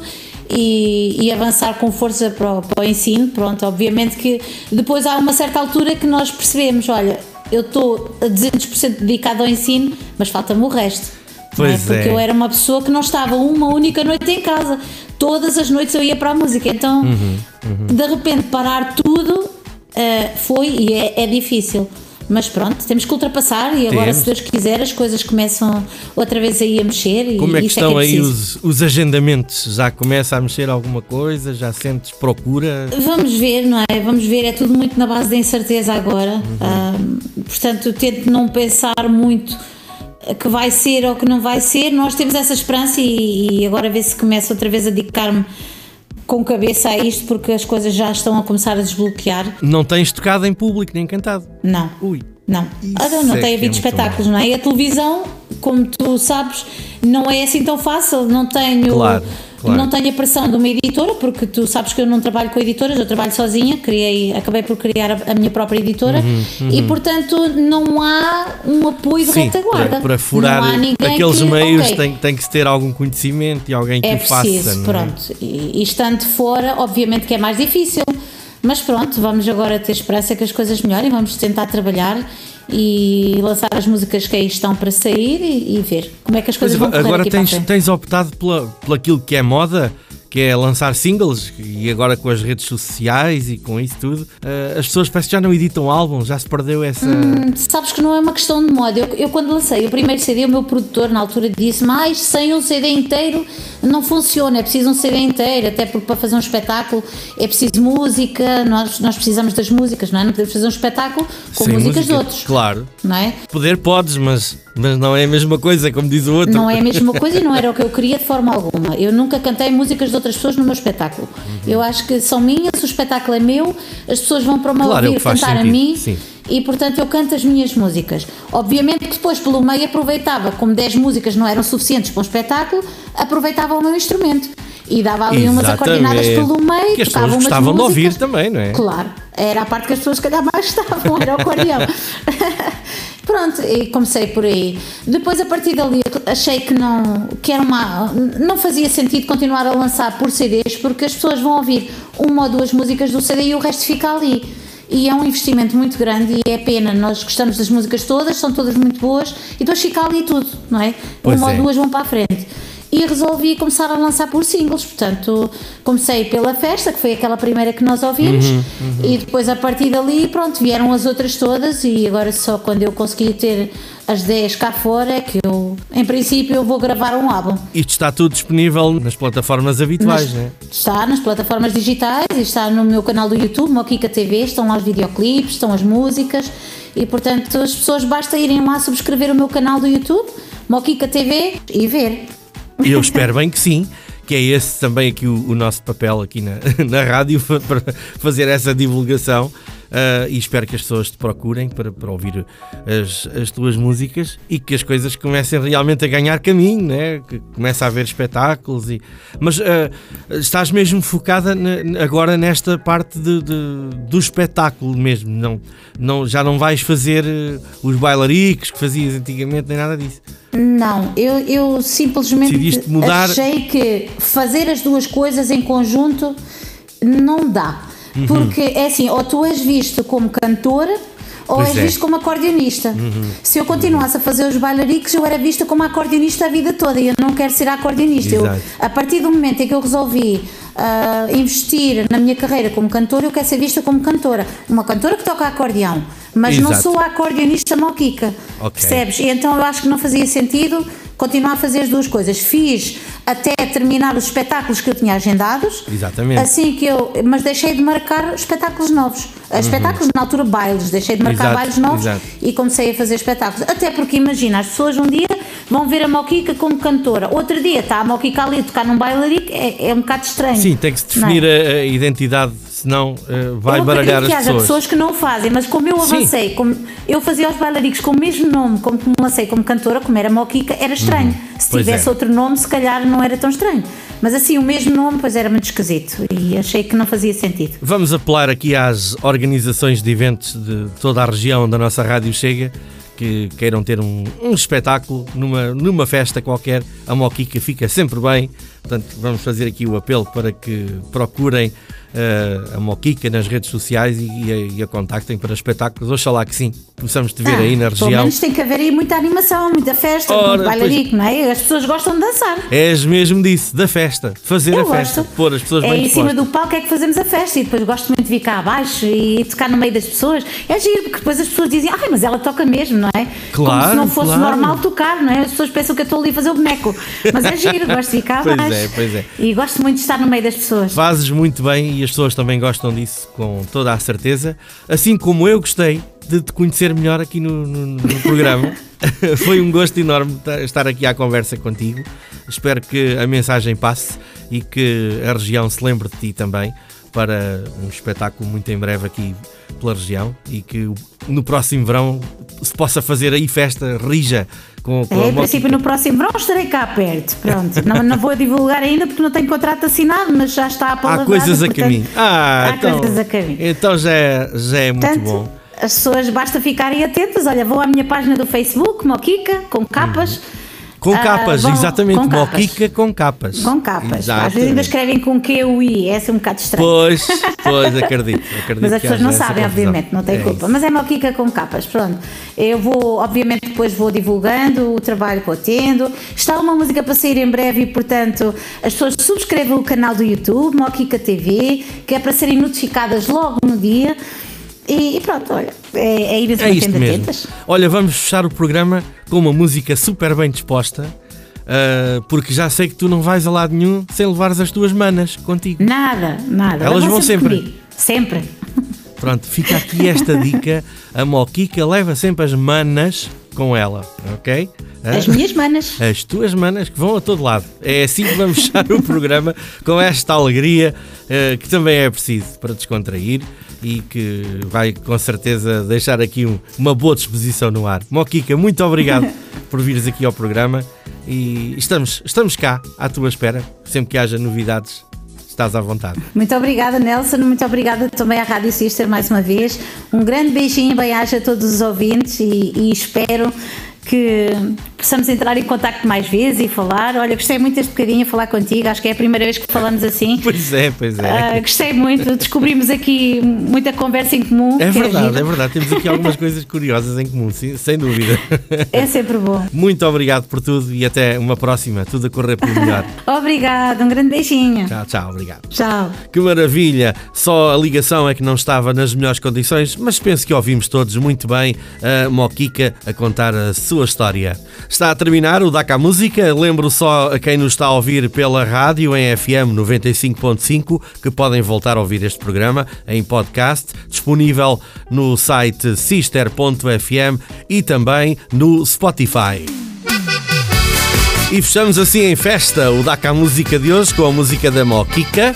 E, e, avançar com força para o, para o, ensino. Pronto, obviamente que depois há uma certa altura que nós percebemos: olha, eu estou a 200% dedicado ao ensino, mas falta-me o resto. Pois é? Porque é. eu era uma pessoa que não estava uma única noite em casa. Todas as noites eu ia para a música. Então, uhum, uhum. de repente, parar tudo uh, foi e é, é difícil. Mas pronto, temos que ultrapassar e agora, temos. se Deus quiser, as coisas começam outra vez aí a mexer. Como e é que estão é que aí os, os, agendamentos? Já começa a mexer alguma coisa? Já sentes procura? Vamos ver, não é? Vamos ver, é tudo muito na base da incerteza agora. Uhum. portanto, tento não pensar muito que vai ser ou que não vai ser. Nós temos essa esperança e, e agora ver se começo outra vez a dedicar-me com cabeça a isto porque as coisas já estão a começar a desbloquear. Não tens tocado em público nem cantado? Não. Ui. Não. Ah, não, não é tem havido é espetáculos, não é? E a televisão, como tu sabes, não é assim tão fácil. Não tenho. Claro Claro. Não tenho a pressão de uma editora, porque tu sabes que eu não trabalho com editoras, eu trabalho sozinha, criei, acabei por criar a, a minha própria editora uhum, uhum. e, portanto, não há um apoio de Sim, retaguarda. Para, para furar aqueles que, meios okay, tem, tem que ter algum conhecimento e alguém que é o faça. Preciso, é? pronto. E, e estando fora, obviamente que é mais difícil. Mas pronto, vamos agora ter esperança que as coisas melhorem, vamos tentar trabalhar e lançar as músicas que aí estão para sair e, e ver como é que as coisas vão correr Agora tens, tens optado pela, pelo aquilo que é moda que é lançar singles e agora com as redes sociais e com isso tudo, uh, as pessoas parece que já não editam álbuns, já se perdeu essa. Hum, sabes que não é uma questão de moda. Eu, eu, quando lancei o primeiro CD, o meu produtor na altura disse: Mas sem um CD inteiro não funciona, é preciso um CD inteiro, até porque para fazer um espetáculo é preciso música, nós, nós precisamos das músicas, não é? Não podemos fazer um espetáculo com sem músicas música, de outros. Claro. Não é? Poder podes, mas mas não é a mesma coisa, como diz o outro. Não é a mesma coisa e não era o que eu queria de forma alguma. Eu nunca cantei músicas de outras pessoas no meu espetáculo. Uhum. Eu acho que são minhas, o espetáculo é meu, as pessoas vão para me claro, é ouvir cantar sentido. a mim. Sim. E portanto eu canto as minhas músicas. Obviamente que depois, pelo meio, aproveitava, como 10 músicas não eram suficientes para um espetáculo, aproveitava o meu instrumento e dava ali umas acordinadas pelo meio. Que as pessoas gostavam de ouvir também, não é? Claro, era a parte que as pessoas, calhar, mais gostavam, era o acordeão. *laughs* Pronto, e comecei por aí. Depois, a partir dali, achei que não, que era uma, não fazia sentido continuar a lançar por CDs, porque as pessoas vão ouvir uma ou duas músicas do CD e o resto fica ali. E é um investimento muito grande e é pena. Nós gostamos das músicas todas, são todas muito boas, e depois fica ali tudo, não é? Pois uma é. ou duas vão para a frente e resolvi começar a lançar por singles. Portanto, comecei pela festa, que foi aquela primeira que nós ouvimos, uhum, uhum. e depois a partir dali, pronto, vieram as outras todas. E agora só quando eu consegui ter as 10 cá fora é que eu, em princípio, eu vou gravar um álbum. Isto está tudo disponível nas plataformas habituais, Nas- não é? Está nas plataformas digitais e está no meu canal do YouTube, Moquica TV, estão lá os videoclipes, estão as músicas e portanto as pessoas basta irem lá subscrever o meu canal do YouTube, Moquica TV e ver. Eu espero bem que sim. que é esse também aqui o, o nosso papel aqui na, *laughs* na rádio *laughs* para fazer essa divulgação. Uh, e espero que as pessoas te procurem para, para ouvir as, as tuas músicas e que as coisas comecem realmente a ganhar caminho, né? que comece a haver espetáculos. E... Mas uh, estás mesmo focada agora nesta parte de, de, do espetáculo mesmo, não, não, já não vais fazer uh, os bailaricos que fazias antigamente, nem nada disso. Não, eu, eu simplesmente mudar... achei que fazer as duas coisas em conjunto não dá. Uhum. Porque é assim, ou tu és visto como cantora ou pois és é. visto como acordeonista. Uhum. Se eu continuasse a fazer os bailaricos, eu era vista como acordeonista a vida toda e eu não quero ser acordeonista. Eu, a partir do momento em que eu resolvi uh, investir na minha carreira como cantora, eu quero ser vista como cantora. Uma cantora que toca acordeão, mas Exato. não sou a acordeonista moquica. Okay. Percebes? E então eu acho que não fazia sentido continuar a fazer as duas coisas. Fiz até terminar os espetáculos que eu tinha agendados. Exatamente. Assim que eu. Mas deixei de marcar espetáculos novos. Uhum. Espetáculos na altura bailes, deixei de marcar Exato. bailes novos Exato. e comecei a fazer espetáculos. Até porque imagina, as pessoas um dia vão ver a Moquica como cantora, outro dia está a Moquica ali a tocar num bailarico, é, é um bocado estranho. Sim, tem que se definir é? a, a identidade senão uh, vai eu baralhar as que pessoas. haja pessoas que não fazem, mas como eu avancei, como eu fazia os bailaricos com o mesmo nome, como lancei como cantora, como era Moquica, era estranho. Uhum. Se pois tivesse é. outro nome, se calhar não era tão estranho. Mas assim, o mesmo nome, pois era muito esquisito e achei que não fazia sentido. Vamos apelar aqui às organizações de eventos de toda a região da nossa Rádio Chega que queiram ter um, um, espetáculo numa, numa festa qualquer, a Moquica fica sempre bem. Portanto, vamos fazer aqui o apelo para que procurem uh, a Moquica nas redes sociais e, e, a, e, a, contactem para espetáculos. Oxalá que sim, possamos te ver ah, aí na região. Pelo menos tem que haver aí muita animação, muita festa, Ora, muito bailarico, pois... não é? As pessoas gostam de dançar. És mesmo disso, da festa, fazer Eu a festa, gosto. pôr as pessoas é bem em cima do palco é que fazemos a festa e depois gosto muito de vir cá abaixo e tocar no meio das pessoas. É giro, porque depois as pessoas dizem, ai, mas ela toca mesmo, não é? Claro, Como se não fosse claro. normal tocar, não é? As pessoas pensam que eu estou ali a fazer o boneco. Mas é giro, gosto de cá abaixo. *laughs* Pois é, pois é. E gosto muito de estar no meio das pessoas. Fazes muito bem as pessoas também gostam gostam disso com toda a certeza, assim como eu gostei de te conhecer melhor aqui no, no, no programa. *laughs* Foi um gosto enorme estar aqui à conversa contigo. Espero que a mensagem passe e que a região se lembre de ti também para um espetáculo muito em breve aqui pela região e que no próximo verão se possa fazer aí festa rija com, com é, em princípio no próximo verão estarei cá perto. Pronto, não, não vou divulgar ainda porque não tenho contrato assinado, mas já está a palavra. Há coisas a caminho. Ah, há então, coisas a caminho. Então já é, já é muito Portanto, bom. As pessoas basta ficarem atentas. Olha, vou à minha página do Facebook, Moquica, com capas. Hum com ah, capas, exatamente. Com Moquica com capas. Com capas. Exatamente. Às vezes ainda escrevem com Q U I, é assim um bocado estranho. Pois, *laughs* pois, acredito. acredito mas as pessoas não sabem, obviamente, não tem é culpa. Isso. Mas é Moquica com capas, pronto. Eu vou, obviamente, depois vou divulgando o trabalho que eu tendo. Está uma música para sair em breve e, portanto, as pessoas subscrevam o canal do YouTube, Moquica TV, que é para serem notificadas logo no dia. E, e pronto, olha, é, é ir é isto mesmo. Olha, vamos fechar o programa com uma música super bem disposta. Uh, porque já sei que tu não vais a lado nenhum sem levares as tuas manas contigo. Nada, nada. Elas vão sempre. Sempre. sempre. *laughs* Pronto, fica aqui esta dica. A Moquica leva sempre as manas com ela, ok? As minhas manas. *laughs* As tuas manas que vão a todo lado. É assim que vamos fechar o programa com esta alegria uh, que também é preciso para descontrair e que vai com certeza deixar aqui um, uma boa disposição no ar. Moquica, muito obrigado *laughs* por vires aqui ao programa e estamos, estamos cá à tua espera, sempre que haja novidades. Estás à vontade. Muito obrigada, Nelson. Muito obrigada também à Rádio Sister mais uma vez. Um grande beijinho, bem-aja a todos os ouvintes e, e espero que possamos entrar em contato mais vezes e falar. Olha, gostei muito deste bocadinho a falar contigo, acho que é a primeira vez que falamos assim. *laughs* Pois é, pois é. Uh, gostei muito, descobrimos aqui muita conversa em comum. É, é verdade, é, é, verdade, temos aqui algumas coisas curiosas em comum, sim, sem dúvida. *laughs* É sempre bom. Muito obrigado por tudo e até uma próxima, tudo a correr pelo melhor. *laughs* obrigado, um grande beijinho. Tchau, tchau, obrigado. Tchau. Que maravilha, só a ligação é que não estava nas melhores condições, mas penso que ouvimos todos muito bem a Moquica a contar a sua sua história. Está a terminar o DACA Música. Lembro só a quem nos está a ouvir pela rádio em FM 95.5 que podem voltar a ouvir este programa em podcast, disponível no site sister.fm e também no Spotify. E fechamos assim em festa o DACA Música de hoje com a música da Moquica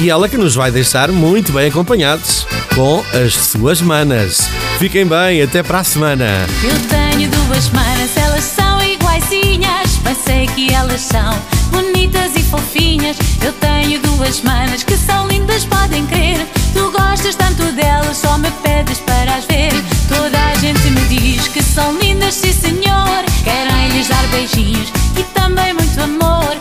e ela que nos vai deixar muito bem acompanhados com as suas manas. Fiquem bem, até para a semana duas manas, elas são iguaizinhas. sei que elas são bonitas e fofinhas. Eu tenho duas manas que são lindas, podem crer. Tu gostas tanto delas, só me pedes para as ver. Toda a gente me diz que são lindas, sim senhor. Querem lhes dar beijinhos e também muito amor.